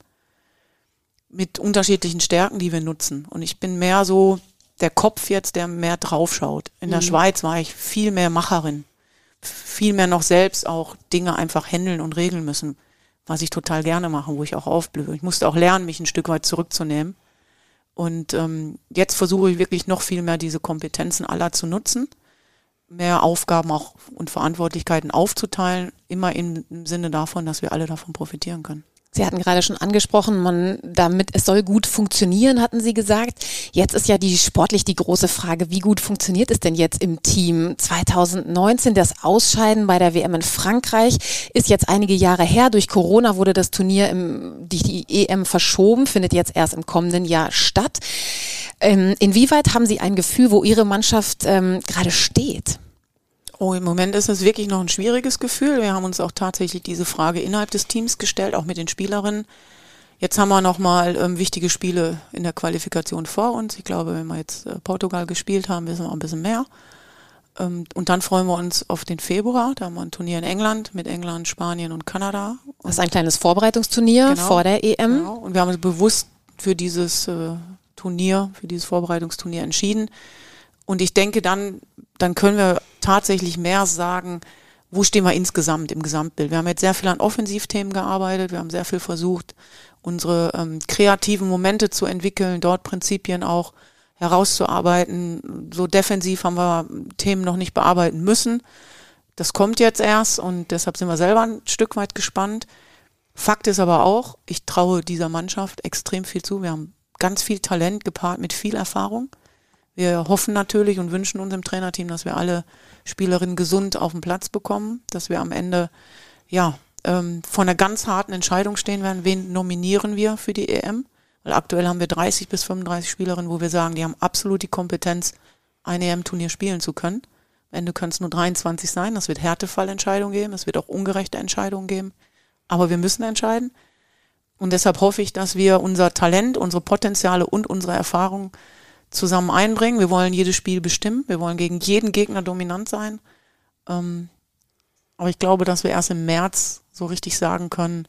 mit unterschiedlichen Stärken, die wir nutzen. Und ich bin mehr so der Kopf jetzt, der mehr draufschaut. In der mhm. Schweiz war ich viel mehr Macherin, viel mehr noch selbst auch Dinge einfach handeln und regeln müssen, was ich total gerne mache, wo ich auch aufblühe. Ich musste auch lernen, mich ein Stück weit zurückzunehmen. Und ähm, jetzt versuche ich wirklich noch viel mehr diese Kompetenzen aller zu nutzen, mehr Aufgaben auch und Verantwortlichkeiten aufzuteilen, immer im Sinne davon, dass wir alle davon profitieren können. Sie hatten gerade schon angesprochen, man damit es soll gut funktionieren, hatten Sie gesagt. Jetzt ist ja die sportlich die große Frage, wie gut funktioniert es denn jetzt im Team? 2019 das Ausscheiden bei der WM in Frankreich ist jetzt einige Jahre her. Durch Corona wurde das Turnier im die, die EM verschoben, findet jetzt erst im kommenden Jahr statt. Ähm, inwieweit haben Sie ein Gefühl, wo Ihre Mannschaft ähm, gerade steht? Oh, im Moment ist es wirklich noch ein schwieriges Gefühl. Wir haben uns auch tatsächlich diese Frage innerhalb des Teams gestellt, auch mit den Spielerinnen. Jetzt haben wir nochmal ähm, wichtige Spiele in der Qualifikation vor uns. Ich glaube, wenn wir jetzt äh, Portugal gespielt haben, wissen wir ein bisschen mehr. Ähm, und dann freuen wir uns auf den Februar. Da haben wir ein Turnier in England mit England, Spanien und Kanada. Das ist ein kleines Vorbereitungsturnier genau, vor der EM. Genau. Und wir haben uns bewusst für dieses äh, Turnier, für dieses Vorbereitungsturnier entschieden. Und ich denke, dann, dann können wir tatsächlich mehr sagen, wo stehen wir insgesamt im Gesamtbild. Wir haben jetzt sehr viel an Offensivthemen gearbeitet, wir haben sehr viel versucht, unsere ähm, kreativen Momente zu entwickeln, dort Prinzipien auch herauszuarbeiten. So defensiv haben wir Themen noch nicht bearbeiten müssen. Das kommt jetzt erst und deshalb sind wir selber ein Stück weit gespannt. Fakt ist aber auch, ich traue dieser Mannschaft extrem viel zu. Wir haben ganz viel Talent gepaart mit viel Erfahrung. Wir hoffen natürlich und wünschen unserem Trainerteam, dass wir alle Spielerinnen gesund auf den Platz bekommen, dass wir am Ende ja ähm, vor einer ganz harten Entscheidung stehen werden, wen nominieren wir für die EM. Weil aktuell haben wir 30 bis 35 Spielerinnen, wo wir sagen, die haben absolut die Kompetenz, ein EM-Turnier spielen zu können. Am Ende können es nur 23 sein. Das wird Härtefallentscheidungen geben. Es wird auch ungerechte Entscheidungen geben. Aber wir müssen entscheiden. Und deshalb hoffe ich, dass wir unser Talent, unsere Potenziale und unsere Erfahrung zusammen einbringen. Wir wollen jedes Spiel bestimmen. Wir wollen gegen jeden Gegner dominant sein. Ähm, aber ich glaube, dass wir erst im März so richtig sagen können,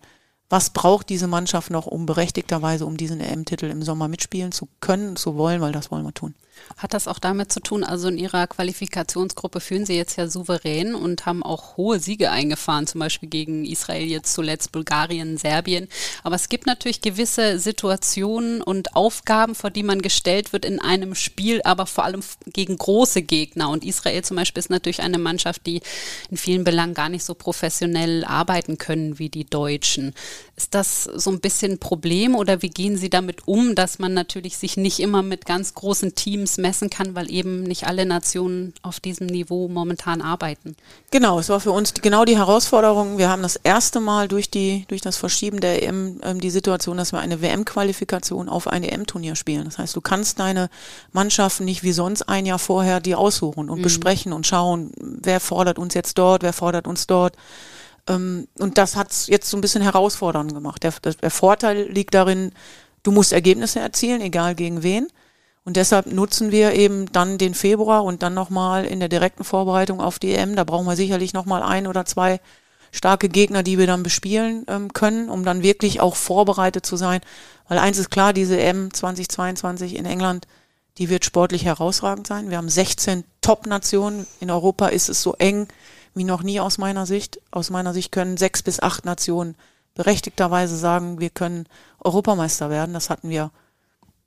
was braucht diese Mannschaft noch, um berechtigterweise um diesen EM-Titel im Sommer mitspielen zu können, zu wollen, weil das wollen wir tun. Hat das auch damit zu tun, also in Ihrer Qualifikationsgruppe führen Sie jetzt ja souverän und haben auch hohe Siege eingefahren, zum Beispiel gegen Israel jetzt zuletzt, Bulgarien, Serbien. Aber es gibt natürlich gewisse Situationen und Aufgaben, vor die man gestellt wird in einem Spiel, aber vor allem gegen große Gegner. Und Israel zum Beispiel ist natürlich eine Mannschaft, die in vielen Belangen gar nicht so professionell arbeiten können wie die Deutschen. Ist das so ein bisschen ein Problem oder wie gehen Sie damit um, dass man natürlich sich nicht immer mit ganz großen Teams messen kann, weil eben nicht alle Nationen auf diesem Niveau momentan arbeiten? Genau, es war für uns genau die Herausforderung. Wir haben das erste Mal durch, die, durch das Verschieben der EM ähm, die Situation, dass wir eine WM-Qualifikation auf ein EM-Turnier spielen. Das heißt, du kannst deine Mannschaften nicht wie sonst ein Jahr vorher die aussuchen und mhm. besprechen und schauen, wer fordert uns jetzt dort, wer fordert uns dort. Ähm, und das hat es jetzt so ein bisschen herausfordernd gemacht. Der, der Vorteil liegt darin, du musst Ergebnisse erzielen, egal gegen wen. Und deshalb nutzen wir eben dann den Februar und dann nochmal in der direkten Vorbereitung auf die EM. Da brauchen wir sicherlich nochmal ein oder zwei starke Gegner, die wir dann bespielen ähm, können, um dann wirklich auch vorbereitet zu sein. Weil eins ist klar, diese EM 2022 in England, die wird sportlich herausragend sein. Wir haben 16 Top-Nationen. In Europa ist es so eng wie noch nie aus meiner Sicht. Aus meiner Sicht können sechs bis acht Nationen berechtigterweise sagen, wir können Europameister werden. Das hatten wir,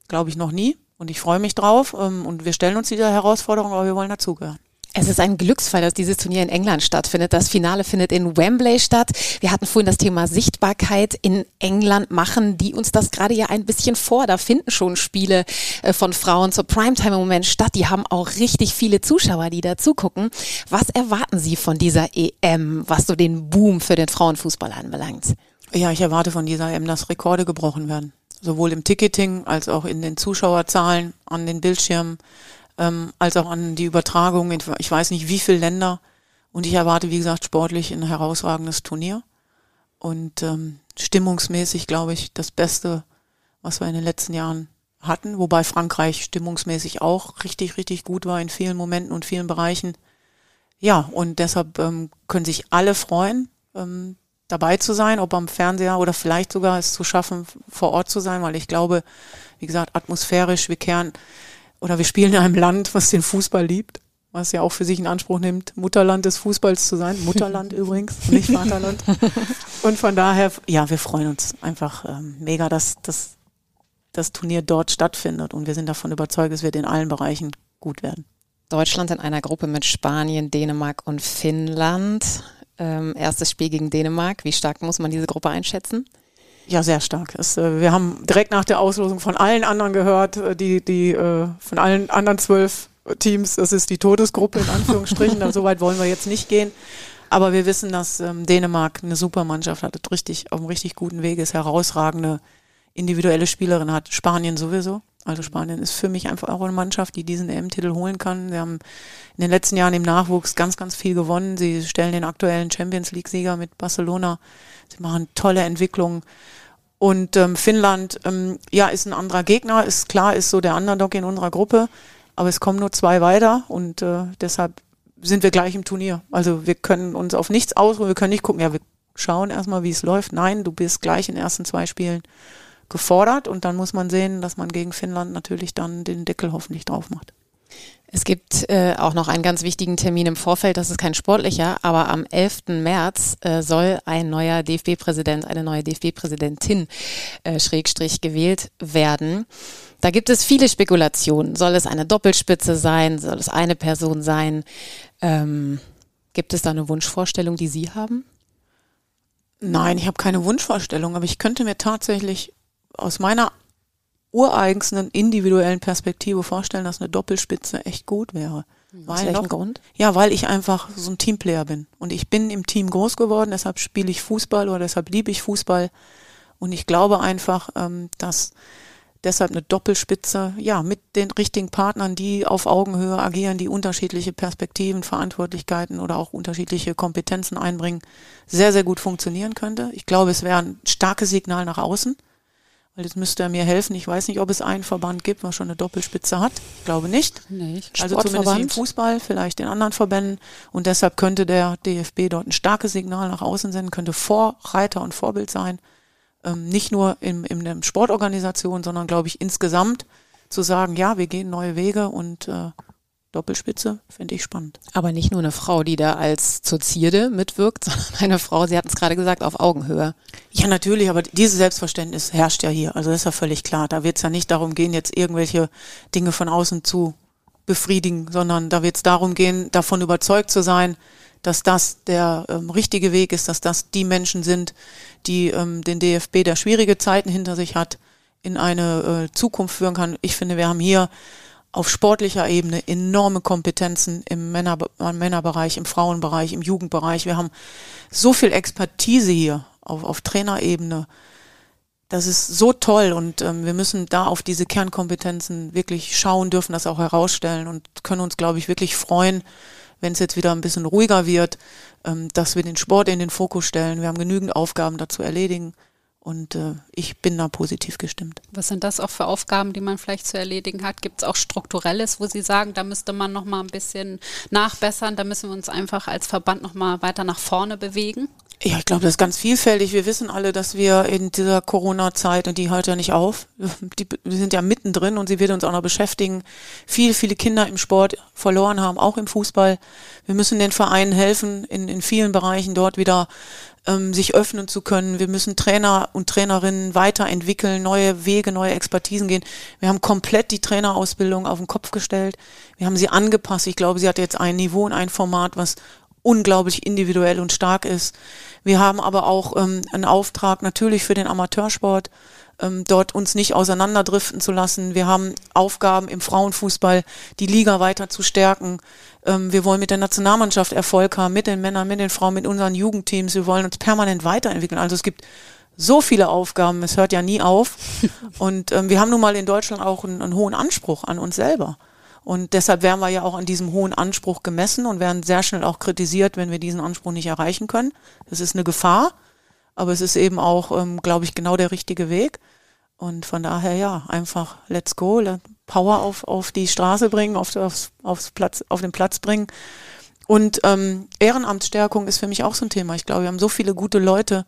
glaube ich, noch nie. Und ich freue mich drauf. Ähm, und wir stellen uns dieser Herausforderung, aber wir wollen dazugehören. Es ist ein Glücksfall, dass dieses Turnier in England stattfindet. Das Finale findet in Wembley statt. Wir hatten vorhin das Thema Sichtbarkeit. In England machen die uns das gerade ja ein bisschen vor. Da finden schon Spiele äh, von Frauen zur Primetime im Moment statt. Die haben auch richtig viele Zuschauer, die da zugucken. Was erwarten Sie von dieser EM, was so den Boom für den Frauenfußball anbelangt? Ja, ich erwarte von dieser EM, dass Rekorde gebrochen werden. Sowohl im Ticketing als auch in den Zuschauerzahlen an den Bildschirmen ähm, als auch an die Übertragung in ich weiß nicht wie viele Länder. Und ich erwarte, wie gesagt, sportlich ein herausragendes Turnier. Und ähm, stimmungsmäßig, glaube ich, das Beste, was wir in den letzten Jahren hatten. Wobei Frankreich stimmungsmäßig auch richtig, richtig gut war in vielen Momenten und vielen Bereichen. Ja, und deshalb ähm, können sich alle freuen, ähm, dabei zu sein, ob am Fernseher oder vielleicht sogar es zu schaffen, vor Ort zu sein, weil ich glaube, wie gesagt, atmosphärisch, wir kehren oder wir spielen in einem Land, was den Fußball liebt, was ja auch für sich in Anspruch nimmt, Mutterland des Fußballs zu sein. Mutterland übrigens, nicht Vaterland. Und von daher, ja, wir freuen uns einfach ähm, mega, dass, dass das Turnier dort stattfindet. Und wir sind davon überzeugt, es wird in allen Bereichen gut werden. Deutschland in einer Gruppe mit Spanien, Dänemark und Finnland. Ähm, erstes Spiel gegen Dänemark. Wie stark muss man diese Gruppe einschätzen? Ja, sehr stark. Es, äh, wir haben direkt nach der Auslosung von allen anderen gehört, äh, die, die äh, von allen anderen zwölf Teams, das ist die Todesgruppe in Anführungsstrichen, so weit wollen wir jetzt nicht gehen. Aber wir wissen, dass ähm, Dänemark eine super Mannschaft hat, richtig, auf einem richtig guten Weg ist, herausragende individuelle Spielerin hat. Spanien sowieso. Also Spanien ist für mich einfach auch eine Mannschaft, die diesen EM-Titel holen kann. Sie haben in den letzten Jahren im Nachwuchs ganz, ganz viel gewonnen. Sie stellen den aktuellen Champions League-Sieger mit Barcelona. Sie machen tolle Entwicklungen. Und ähm, Finnland, ähm, ja, ist ein anderer Gegner, ist klar, ist so der Underdog in unserer Gruppe, aber es kommen nur zwei weiter und äh, deshalb sind wir gleich im Turnier. Also wir können uns auf nichts ausruhen, wir können nicht gucken, ja, wir schauen erstmal, wie es läuft. Nein, du bist gleich in den ersten zwei Spielen gefordert und dann muss man sehen, dass man gegen Finnland natürlich dann den Deckel hoffentlich drauf macht. Es gibt äh, auch noch einen ganz wichtigen Termin im Vorfeld, das ist kein sportlicher, aber am 11. März äh, soll ein neuer DFB-Präsident, eine neue DFB-Präsidentin äh, Schrägstrich gewählt werden. Da gibt es viele Spekulationen. Soll es eine Doppelspitze sein? Soll es eine Person sein? Ähm, gibt es da eine Wunschvorstellung, die Sie haben? Nein, ich habe keine Wunschvorstellung, aber ich könnte mir tatsächlich aus meiner ureigensten individuellen Perspektive vorstellen, dass eine Doppelspitze echt gut wäre. Aus welchem noch, Grund? Ja, weil ich einfach so ein Teamplayer bin. Und ich bin im Team groß geworden, deshalb spiele ich Fußball oder deshalb liebe ich Fußball. Und ich glaube einfach, ähm, dass deshalb eine Doppelspitze, ja, mit den richtigen Partnern, die auf Augenhöhe agieren, die unterschiedliche Perspektiven, Verantwortlichkeiten oder auch unterschiedliche Kompetenzen einbringen, sehr, sehr gut funktionieren könnte. Ich glaube, es wäre ein starkes Signal nach außen. Weil jetzt müsste er mir helfen. Ich weiß nicht, ob es einen Verband gibt, was schon eine Doppelspitze hat. Ich glaube nicht. nicht. Also zumindest im Fußball, vielleicht in anderen Verbänden. Und deshalb könnte der DFB dort ein starkes Signal nach außen senden, könnte Vorreiter und Vorbild sein. Ähm, nicht nur in, in der Sportorganisation, sondern glaube ich insgesamt zu sagen, ja, wir gehen neue Wege und äh, Doppelspitze, finde ich spannend. Aber nicht nur eine Frau, die da als zur Zierde mitwirkt, sondern eine Frau, Sie hatten es gerade gesagt, auf Augenhöhe. Ja, natürlich, aber dieses Selbstverständnis herrscht ja hier. Also das ist ja völlig klar. Da wird es ja nicht darum gehen, jetzt irgendwelche Dinge von außen zu befriedigen, sondern da wird es darum gehen, davon überzeugt zu sein, dass das der ähm, richtige Weg ist, dass das die Menschen sind, die ähm, den DFB, der schwierige Zeiten hinter sich hat, in eine äh, Zukunft führen kann. Ich finde, wir haben hier auf sportlicher Ebene enorme Kompetenzen im Männer, im Männerbereich, im Frauenbereich, im Jugendbereich. Wir haben so viel Expertise hier auf, auf Trainerebene. Das ist so toll und ähm, wir müssen da auf diese Kernkompetenzen wirklich schauen, dürfen das auch herausstellen und können uns, glaube ich, wirklich freuen, wenn es jetzt wieder ein bisschen ruhiger wird, ähm, dass wir den Sport in den Fokus stellen. Wir haben genügend Aufgaben dazu erledigen. Und äh, ich bin da positiv gestimmt. Was sind das auch für Aufgaben, die man vielleicht zu erledigen hat? Gibt es auch strukturelles, wo Sie sagen, da müsste man noch mal ein bisschen nachbessern, da müssen wir uns einfach als Verband noch mal weiter nach vorne bewegen? Ja, ich glaube, das ist ganz vielfältig. Wir wissen alle, dass wir in dieser Corona-Zeit, und die hört ja nicht auf, die, wir sind ja mittendrin und sie wird uns auch noch beschäftigen, viele, viele Kinder im Sport verloren haben, auch im Fußball. Wir müssen den Vereinen helfen, in, in vielen Bereichen dort wieder ähm, sich öffnen zu können. Wir müssen Trainer und Trainerinnen weiterentwickeln, neue Wege, neue Expertisen gehen. Wir haben komplett die Trainerausbildung auf den Kopf gestellt. Wir haben sie angepasst. Ich glaube, sie hat jetzt ein Niveau und ein Format, was unglaublich individuell und stark ist. Wir haben aber auch ähm, einen Auftrag natürlich für den Amateursport, ähm, dort uns nicht auseinanderdriften zu lassen. Wir haben Aufgaben im Frauenfußball, die Liga weiter zu stärken. Ähm, wir wollen mit der Nationalmannschaft Erfolg haben, mit den Männern, mit den Frauen, mit unseren Jugendteams. Wir wollen uns permanent weiterentwickeln. Also es gibt so viele Aufgaben, es hört ja nie auf. Und ähm, wir haben nun mal in Deutschland auch einen, einen hohen Anspruch an uns selber. Und deshalb werden wir ja auch an diesem hohen Anspruch gemessen und werden sehr schnell auch kritisiert, wenn wir diesen Anspruch nicht erreichen können. Das ist eine Gefahr, aber es ist eben auch, ähm, glaube ich, genau der richtige Weg. Und von daher ja, einfach let's go, Power auf, auf die Straße bringen, auf, aufs, aufs Platz, auf den Platz bringen. Und ähm, Ehrenamtsstärkung ist für mich auch so ein Thema. Ich glaube, wir haben so viele gute Leute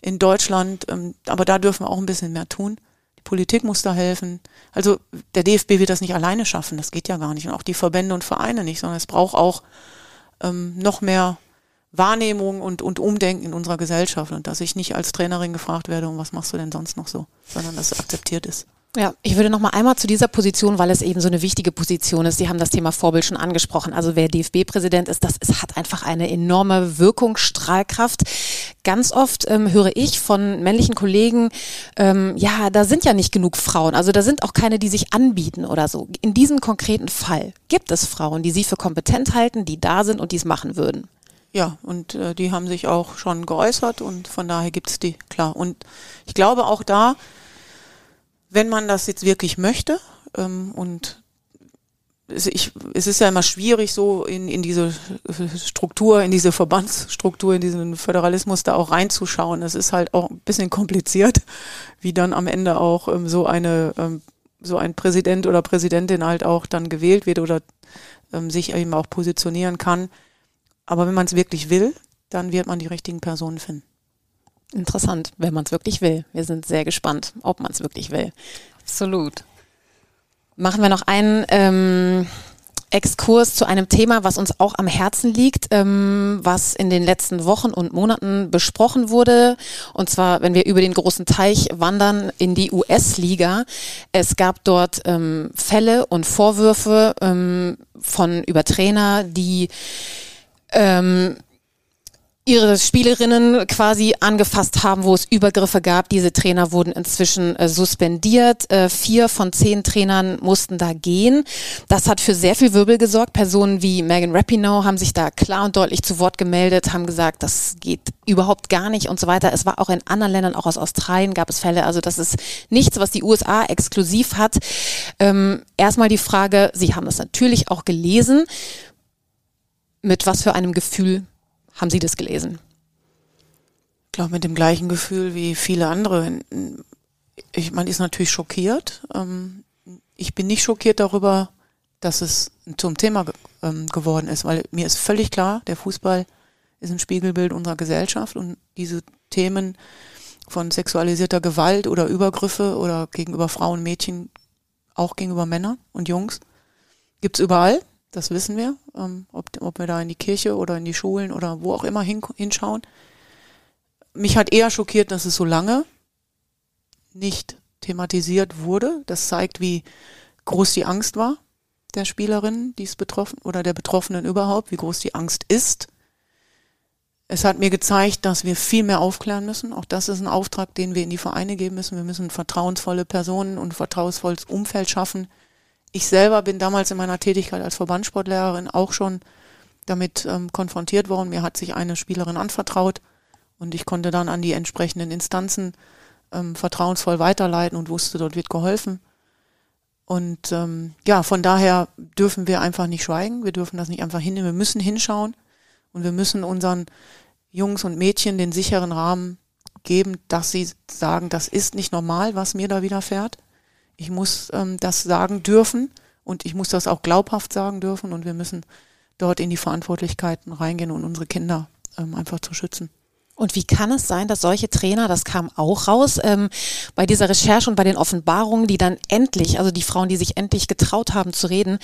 in Deutschland, ähm, aber da dürfen wir auch ein bisschen mehr tun. Die Politik muss da helfen. Also der DFB wird das nicht alleine schaffen, das geht ja gar nicht. Und auch die Verbände und Vereine nicht, sondern es braucht auch ähm, noch mehr Wahrnehmung und, und Umdenken in unserer Gesellschaft und dass ich nicht als Trainerin gefragt werde, und was machst du denn sonst noch so, sondern dass es akzeptiert ist. Ja, ich würde noch mal einmal zu dieser Position, weil es eben so eine wichtige Position ist. Sie haben das Thema Vorbild schon angesprochen. Also wer DFB-Präsident ist, das ist, hat einfach eine enorme Wirkung, Strahlkraft. Ganz oft ähm, höre ich von männlichen Kollegen, ähm, ja, da sind ja nicht genug Frauen. Also da sind auch keine, die sich anbieten oder so. In diesem konkreten Fall gibt es Frauen, die Sie für kompetent halten, die da sind und dies machen würden. Ja, und äh, die haben sich auch schon geäußert und von daher gibt's die, klar. Und ich glaube auch da, wenn man das jetzt wirklich möchte ähm, und es, ich, es ist ja immer schwierig, so in, in diese Struktur, in diese Verbandsstruktur, in diesen Föderalismus da auch reinzuschauen. Es ist halt auch ein bisschen kompliziert, wie dann am Ende auch ähm, so eine ähm, so ein Präsident oder Präsidentin halt auch dann gewählt wird oder ähm, sich eben auch positionieren kann. Aber wenn man es wirklich will, dann wird man die richtigen Personen finden. Interessant, wenn man es wirklich will. Wir sind sehr gespannt, ob man es wirklich will. Absolut. Machen wir noch einen ähm, Exkurs zu einem Thema, was uns auch am Herzen liegt, ähm, was in den letzten Wochen und Monaten besprochen wurde. Und zwar, wenn wir über den großen Teich wandern in die US-Liga. Es gab dort ähm, Fälle und Vorwürfe ähm, von über Trainer, die ähm, ihre Spielerinnen quasi angefasst haben, wo es Übergriffe gab. Diese Trainer wurden inzwischen äh, suspendiert. Äh, vier von zehn Trainern mussten da gehen. Das hat für sehr viel Wirbel gesorgt. Personen wie Megan Rapinoe haben sich da klar und deutlich zu Wort gemeldet, haben gesagt, das geht überhaupt gar nicht und so weiter. Es war auch in anderen Ländern, auch aus Australien gab es Fälle. Also das ist nichts, was die USA exklusiv hat. Ähm, erstmal die Frage, Sie haben das natürlich auch gelesen. Mit was für einem Gefühl haben Sie das gelesen? Ich glaube, mit dem gleichen Gefühl wie viele andere. Ich, man ist natürlich schockiert. Ähm, ich bin nicht schockiert darüber, dass es zum Thema ähm, geworden ist, weil mir ist völlig klar, der Fußball ist ein Spiegelbild unserer Gesellschaft und diese Themen von sexualisierter Gewalt oder Übergriffe oder gegenüber Frauen, Mädchen, auch gegenüber Männern und Jungs, gibt's überall. Das wissen wir, ähm, ob, ob wir da in die Kirche oder in die Schulen oder wo auch immer hin, hinschauen. Mich hat eher schockiert, dass es so lange nicht thematisiert wurde. Das zeigt, wie groß die Angst war der Spielerin, die es betroffen oder der Betroffenen überhaupt, wie groß die Angst ist. Es hat mir gezeigt, dass wir viel mehr aufklären müssen. Auch das ist ein Auftrag, den wir in die Vereine geben müssen. Wir müssen vertrauensvolle Personen und vertrauensvolles Umfeld schaffen, ich selber bin damals in meiner Tätigkeit als Verbandssportlehrerin auch schon damit ähm, konfrontiert worden. Mir hat sich eine Spielerin anvertraut und ich konnte dann an die entsprechenden Instanzen ähm, vertrauensvoll weiterleiten und wusste, dort wird geholfen. Und ähm, ja, von daher dürfen wir einfach nicht schweigen. Wir dürfen das nicht einfach hinnehmen. Wir müssen hinschauen und wir müssen unseren Jungs und Mädchen den sicheren Rahmen geben, dass sie sagen, das ist nicht normal, was mir da widerfährt. Ich muss ähm, das sagen dürfen und ich muss das auch glaubhaft sagen dürfen und wir müssen dort in die Verantwortlichkeiten reingehen und unsere Kinder ähm, einfach zu schützen. Und wie kann es sein, dass solche Trainer, das kam auch raus, ähm, bei dieser Recherche und bei den Offenbarungen, die dann endlich, also die Frauen, die sich endlich getraut haben zu reden,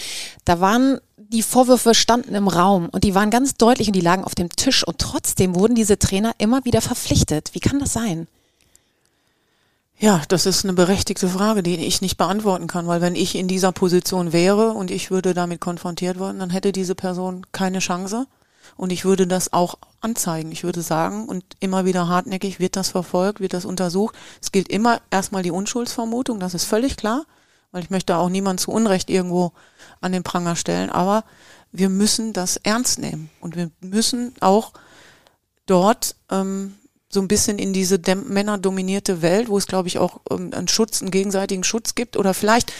da waren die Vorwürfe standen im Raum und die waren ganz deutlich und die lagen auf dem Tisch und trotzdem wurden diese Trainer immer wieder verpflichtet. Wie kann das sein? Ja, das ist eine berechtigte Frage, die ich nicht beantworten kann, weil wenn ich in dieser Position wäre und ich würde damit konfrontiert werden, dann hätte diese Person keine Chance und ich würde das auch anzeigen. Ich würde sagen und immer wieder hartnäckig wird das verfolgt, wird das untersucht. Es gilt immer erstmal die Unschuldsvermutung, das ist völlig klar, weil ich möchte auch niemand zu Unrecht irgendwo an den Pranger stellen, aber wir müssen das ernst nehmen und wir müssen auch dort ähm, so ein bisschen in diese männerdominierte Welt, wo es, glaube ich, auch ähm, einen Schutz, einen gegenseitigen Schutz gibt oder vielleicht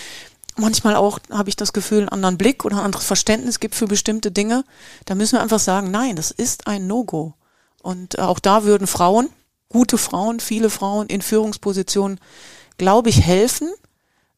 manchmal auch, habe ich das Gefühl, einen anderen Blick oder ein anderes Verständnis gibt für bestimmte Dinge. Da müssen wir einfach sagen, nein, das ist ein No-Go. Und äh, auch da würden Frauen, gute Frauen, viele Frauen in Führungspositionen, glaube ich, helfen,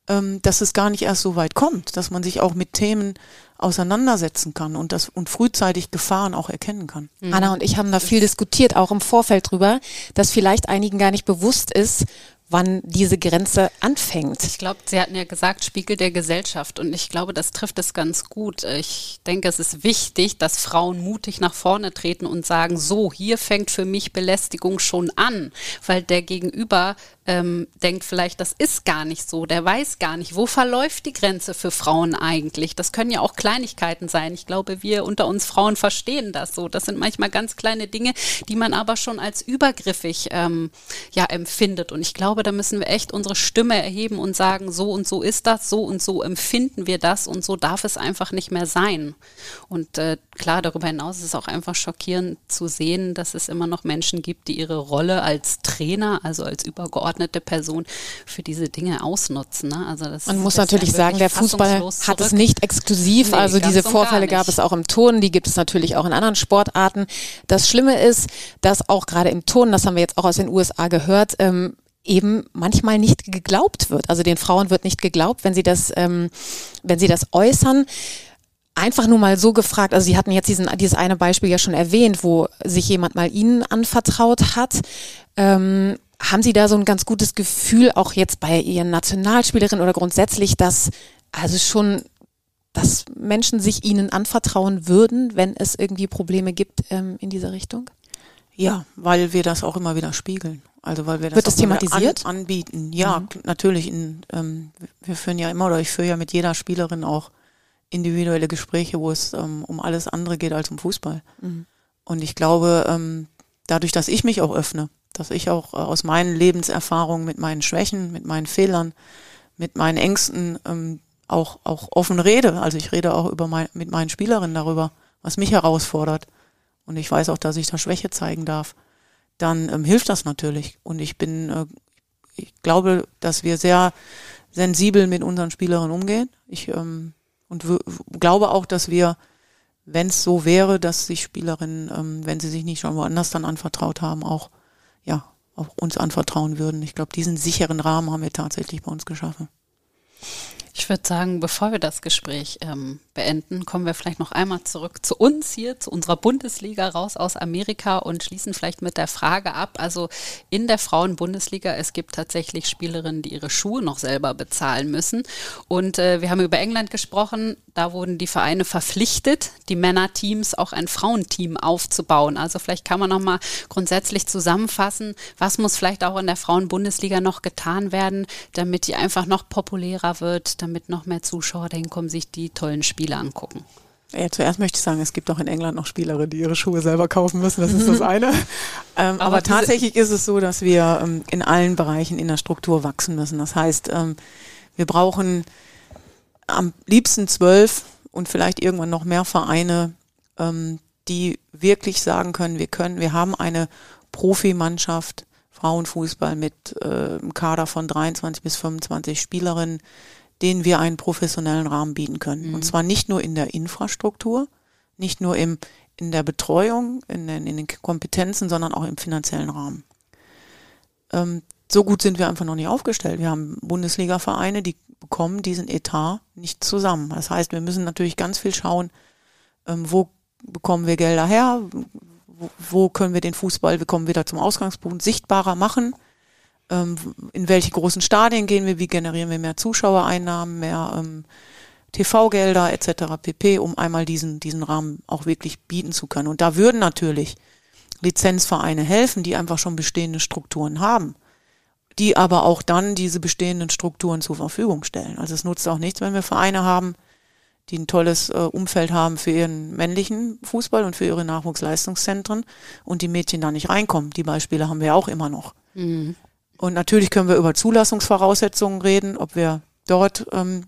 ähm, dass es gar nicht erst so weit kommt, dass man sich auch mit Themen auseinandersetzen kann und das und frühzeitig Gefahren auch erkennen kann. Anna und ich haben da viel diskutiert, auch im Vorfeld drüber, dass vielleicht einigen gar nicht bewusst ist, wann diese Grenze anfängt. Ich glaube, Sie hatten ja gesagt, Spiegel der Gesellschaft. Und ich glaube, das trifft es ganz gut. Ich denke, es ist wichtig, dass Frauen mutig nach vorne treten und sagen, so, hier fängt für mich Belästigung schon an. Weil der Gegenüber ähm, denkt vielleicht, das ist gar nicht so. Der weiß gar nicht, wo verläuft die Grenze für Frauen eigentlich. Das können ja auch Kleinigkeiten sein. Ich glaube, wir unter uns Frauen verstehen das so. Das sind manchmal ganz kleine Dinge, die man aber schon als übergriffig ähm, ja, empfindet. Und ich glaube, da müssen wir echt unsere Stimme erheben und sagen, so und so ist das, so und so empfinden wir das und so darf es einfach nicht mehr sein. Und äh, klar, darüber hinaus ist es auch einfach schockierend zu sehen, dass es immer noch Menschen gibt, die ihre Rolle als Trainer, also als übergeordnete Person für diese Dinge ausnutzen. Ne? Also das Man muss natürlich sagen, der Fußball hat es nicht exklusiv. Nee, also diese Vorfälle gab es auch im Turnen, die gibt es natürlich auch in anderen Sportarten. Das Schlimme ist, dass auch gerade im Turnen, das haben wir jetzt auch aus den USA gehört, ähm, eben manchmal nicht geglaubt wird. Also den Frauen wird nicht geglaubt, wenn sie das, ähm, wenn sie das äußern einfach nur mal so gefragt, also Sie hatten jetzt diesen, dieses eine Beispiel ja schon erwähnt, wo sich jemand mal Ihnen anvertraut hat. Ähm, haben Sie da so ein ganz gutes Gefühl, auch jetzt bei Ihren Nationalspielerinnen oder grundsätzlich, dass also schon, dass Menschen sich Ihnen anvertrauen würden, wenn es irgendwie Probleme gibt ähm, in dieser Richtung? Ja, weil wir das auch immer wieder spiegeln. Also weil wir das, Wird das thematisiert? An, anbieten. Ja, mhm. natürlich. In, ähm, wir führen ja immer oder ich führe ja mit jeder Spielerin auch individuelle Gespräche, wo es ähm, um alles andere geht als um Fußball. Mhm. Und ich glaube, ähm, dadurch, dass ich mich auch öffne, dass ich auch äh, aus meinen Lebenserfahrungen mit meinen Schwächen, mit meinen Fehlern, mit meinen Ängsten ähm, auch, auch offen rede. Also ich rede auch über mein, mit meinen Spielerinnen darüber, was mich herausfordert. Und ich weiß auch, dass ich da Schwäche zeigen darf. Dann ähm, hilft das natürlich. Und ich bin, äh, ich glaube, dass wir sehr sensibel mit unseren Spielerinnen umgehen. Ich ähm, und glaube auch, dass wir, wenn es so wäre, dass sich Spielerinnen, ähm, wenn sie sich nicht schon woanders dann anvertraut haben, auch ja auch uns anvertrauen würden. Ich glaube, diesen sicheren Rahmen haben wir tatsächlich bei uns geschaffen. Ich würde sagen, bevor wir das Gespräch ähm, beenden, kommen wir vielleicht noch einmal zurück zu uns hier, zu unserer Bundesliga raus aus Amerika und schließen vielleicht mit der Frage ab. Also in der Frauenbundesliga, es gibt tatsächlich Spielerinnen, die ihre Schuhe noch selber bezahlen müssen. Und äh, wir haben über England gesprochen. Da wurden die Vereine verpflichtet, die Männerteams auch ein Frauenteam aufzubauen. Also vielleicht kann man noch mal grundsätzlich zusammenfassen, was muss vielleicht auch in der Frauenbundesliga noch getan werden, damit die einfach noch populärer wird, damit noch mehr Zuschauer dahin kommen, sich die tollen Spiele angucken. Ja, zuerst möchte ich sagen, es gibt auch in England noch Spielerinnen, die ihre Schuhe selber kaufen müssen. Das ist das eine. ähm, aber, aber tatsächlich ist es so, dass wir ähm, in allen Bereichen in der Struktur wachsen müssen. Das heißt, ähm, wir brauchen am liebsten zwölf und vielleicht irgendwann noch mehr Vereine, ähm, die wirklich sagen können, wir können, wir haben eine Profimannschaft Frauenfußball mit äh, einem Kader von 23 bis 25 Spielerinnen, denen wir einen professionellen Rahmen bieten können. Mhm. Und zwar nicht nur in der Infrastruktur, nicht nur im, in der Betreuung, in den, in den Kompetenzen, sondern auch im finanziellen Rahmen. Ähm, so gut sind wir einfach noch nicht aufgestellt. Wir haben Bundesliga-Vereine, die bekommen diesen Etat nicht zusammen. Das heißt, wir müssen natürlich ganz viel schauen, ähm, wo bekommen wir Gelder her, wo, wo können wir den Fußball, wir kommen wieder zum Ausgangspunkt, sichtbarer machen in welche großen Stadien gehen wir, wie generieren wir mehr Zuschauereinnahmen, mehr ähm, TV-Gelder etc. pp, um einmal diesen, diesen Rahmen auch wirklich bieten zu können. Und da würden natürlich Lizenzvereine helfen, die einfach schon bestehende Strukturen haben, die aber auch dann diese bestehenden Strukturen zur Verfügung stellen. Also es nutzt auch nichts, wenn wir Vereine haben, die ein tolles äh, Umfeld haben für ihren männlichen Fußball und für ihre Nachwuchsleistungszentren und die Mädchen da nicht reinkommen. Die Beispiele haben wir auch immer noch. Mhm. Und natürlich können wir über Zulassungsvoraussetzungen reden, ob wir dort ähm,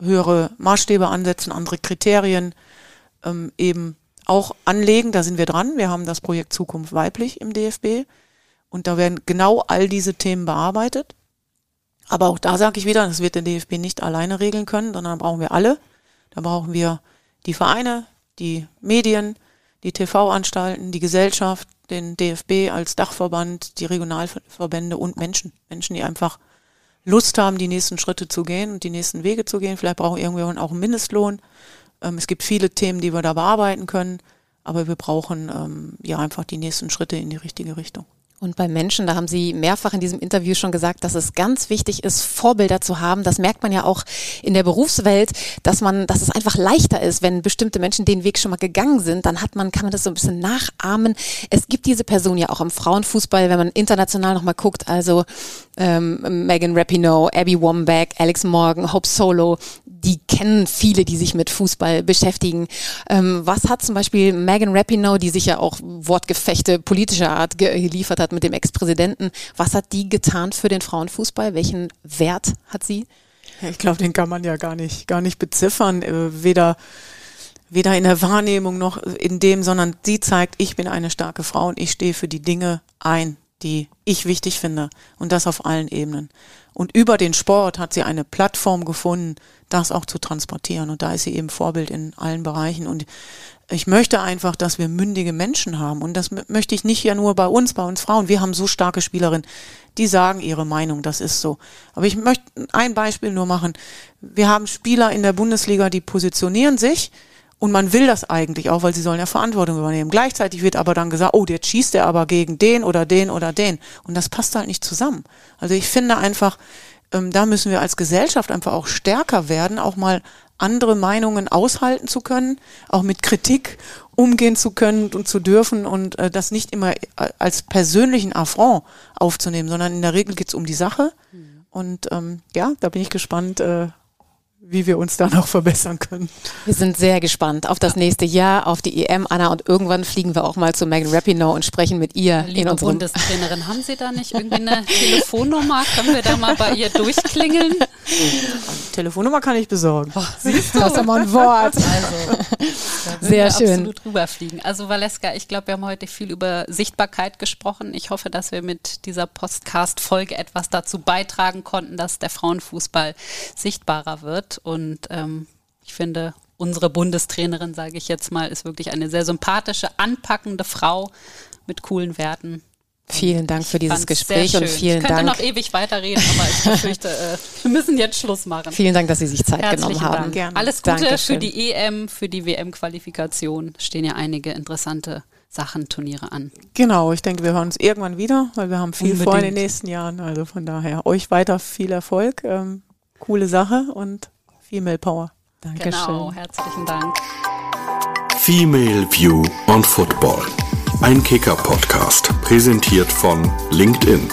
höhere Maßstäbe ansetzen, andere Kriterien ähm, eben auch anlegen. Da sind wir dran. Wir haben das Projekt Zukunft weiblich im DFB und da werden genau all diese Themen bearbeitet. Aber auch da sage ich wieder, das wird der DFB nicht alleine regeln können, sondern da brauchen wir alle. Da brauchen wir die Vereine, die Medien, die TV-Anstalten, die Gesellschaft, den DFB als Dachverband, die Regionalverbände und Menschen. Menschen, die einfach Lust haben, die nächsten Schritte zu gehen und die nächsten Wege zu gehen. Vielleicht brauchen irgendwann auch einen Mindestlohn. Ähm, es gibt viele Themen, die wir da bearbeiten können, aber wir brauchen ähm, ja einfach die nächsten Schritte in die richtige Richtung. Und bei Menschen, da haben Sie mehrfach in diesem Interview schon gesagt, dass es ganz wichtig ist, Vorbilder zu haben. Das merkt man ja auch in der Berufswelt, dass man, dass es einfach leichter ist, wenn bestimmte Menschen den Weg schon mal gegangen sind, dann hat man, kann man das so ein bisschen nachahmen. Es gibt diese Person ja auch im Frauenfußball, wenn man international nochmal guckt, also ähm, Megan Rapinoe, Abby Wambach, Alex Morgan, Hope Solo, die kennen viele, die sich mit Fußball beschäftigen. Ähm, was hat zum Beispiel Megan Rapinoe, die sich ja auch Wortgefechte politischer Art geliefert hat mit dem Ex-Präsidenten, was hat die getan für den Frauenfußball? Welchen Wert hat sie? Ich glaube, den kann man ja gar nicht, gar nicht beziffern, äh, weder weder in der Wahrnehmung noch in dem, sondern sie zeigt, ich bin eine starke Frau und ich stehe für die Dinge ein, die ich wichtig finde. Und das auf allen Ebenen. Und über den Sport hat sie eine Plattform gefunden, das auch zu transportieren. Und da ist sie eben Vorbild in allen Bereichen. Und ich möchte einfach, dass wir mündige Menschen haben. Und das möchte ich nicht ja nur bei uns, bei uns Frauen. Wir haben so starke Spielerinnen, die sagen ihre Meinung, das ist so. Aber ich möchte ein Beispiel nur machen. Wir haben Spieler in der Bundesliga, die positionieren sich, und man will das eigentlich auch, weil sie sollen ja Verantwortung übernehmen. Gleichzeitig wird aber dann gesagt, oh, jetzt schießt er aber gegen den oder den oder den. Und das passt halt nicht zusammen. Also ich finde einfach, ähm, da müssen wir als Gesellschaft einfach auch stärker werden, auch mal andere Meinungen aushalten zu können, auch mit Kritik umgehen zu können und zu dürfen und äh, das nicht immer äh, als persönlichen Affront aufzunehmen, sondern in der Regel geht es um die Sache. Mhm. Und ähm, ja, da bin ich gespannt, äh, wie wir uns da noch verbessern können. Wir sind sehr gespannt auf das nächste Jahr, auf die EM, Anna, und irgendwann fliegen wir auch mal zu Megan Rapinoe und sprechen mit ihr Liebe in unserem Bundestrainerin, haben Sie da nicht irgendwie eine Telefonnummer? Können wir da mal bei ihr durchklingeln? Telefonnummer kann ich besorgen. Oh, siehst du? Das ist immer ein Wort. Also, sehr schön. absolut rüberfliegen. Also Valeska, ich glaube, wir haben heute viel über Sichtbarkeit gesprochen. Ich hoffe, dass wir mit dieser Postcast-Folge etwas dazu beitragen konnten, dass der Frauenfußball sichtbarer wird. Und ähm, ich finde, unsere Bundestrainerin, sage ich jetzt mal, ist wirklich eine sehr sympathische, anpackende Frau mit coolen Werten. Vielen Dank für dieses Gespräch und vielen ich könnte noch ewig weiterreden, aber ich befürchte, äh, wir müssen jetzt Schluss machen. Vielen Dank, dass Sie sich Zeit Herzlichen genommen haben. Gerne. Alles Gute Dankeschön. für die EM, für die WM-Qualifikation. Stehen ja einige interessante Sachen, Turniere an. Genau, ich denke, wir hören uns irgendwann wieder, weil wir haben viel Unbedingt. vor in den nächsten Jahren. Also von daher euch weiter viel Erfolg. Ähm, coole Sache und Female Power. Dankeschön. Genau, herzlichen Dank. Female View on Football. Ein Kicker-Podcast, präsentiert von LinkedIn.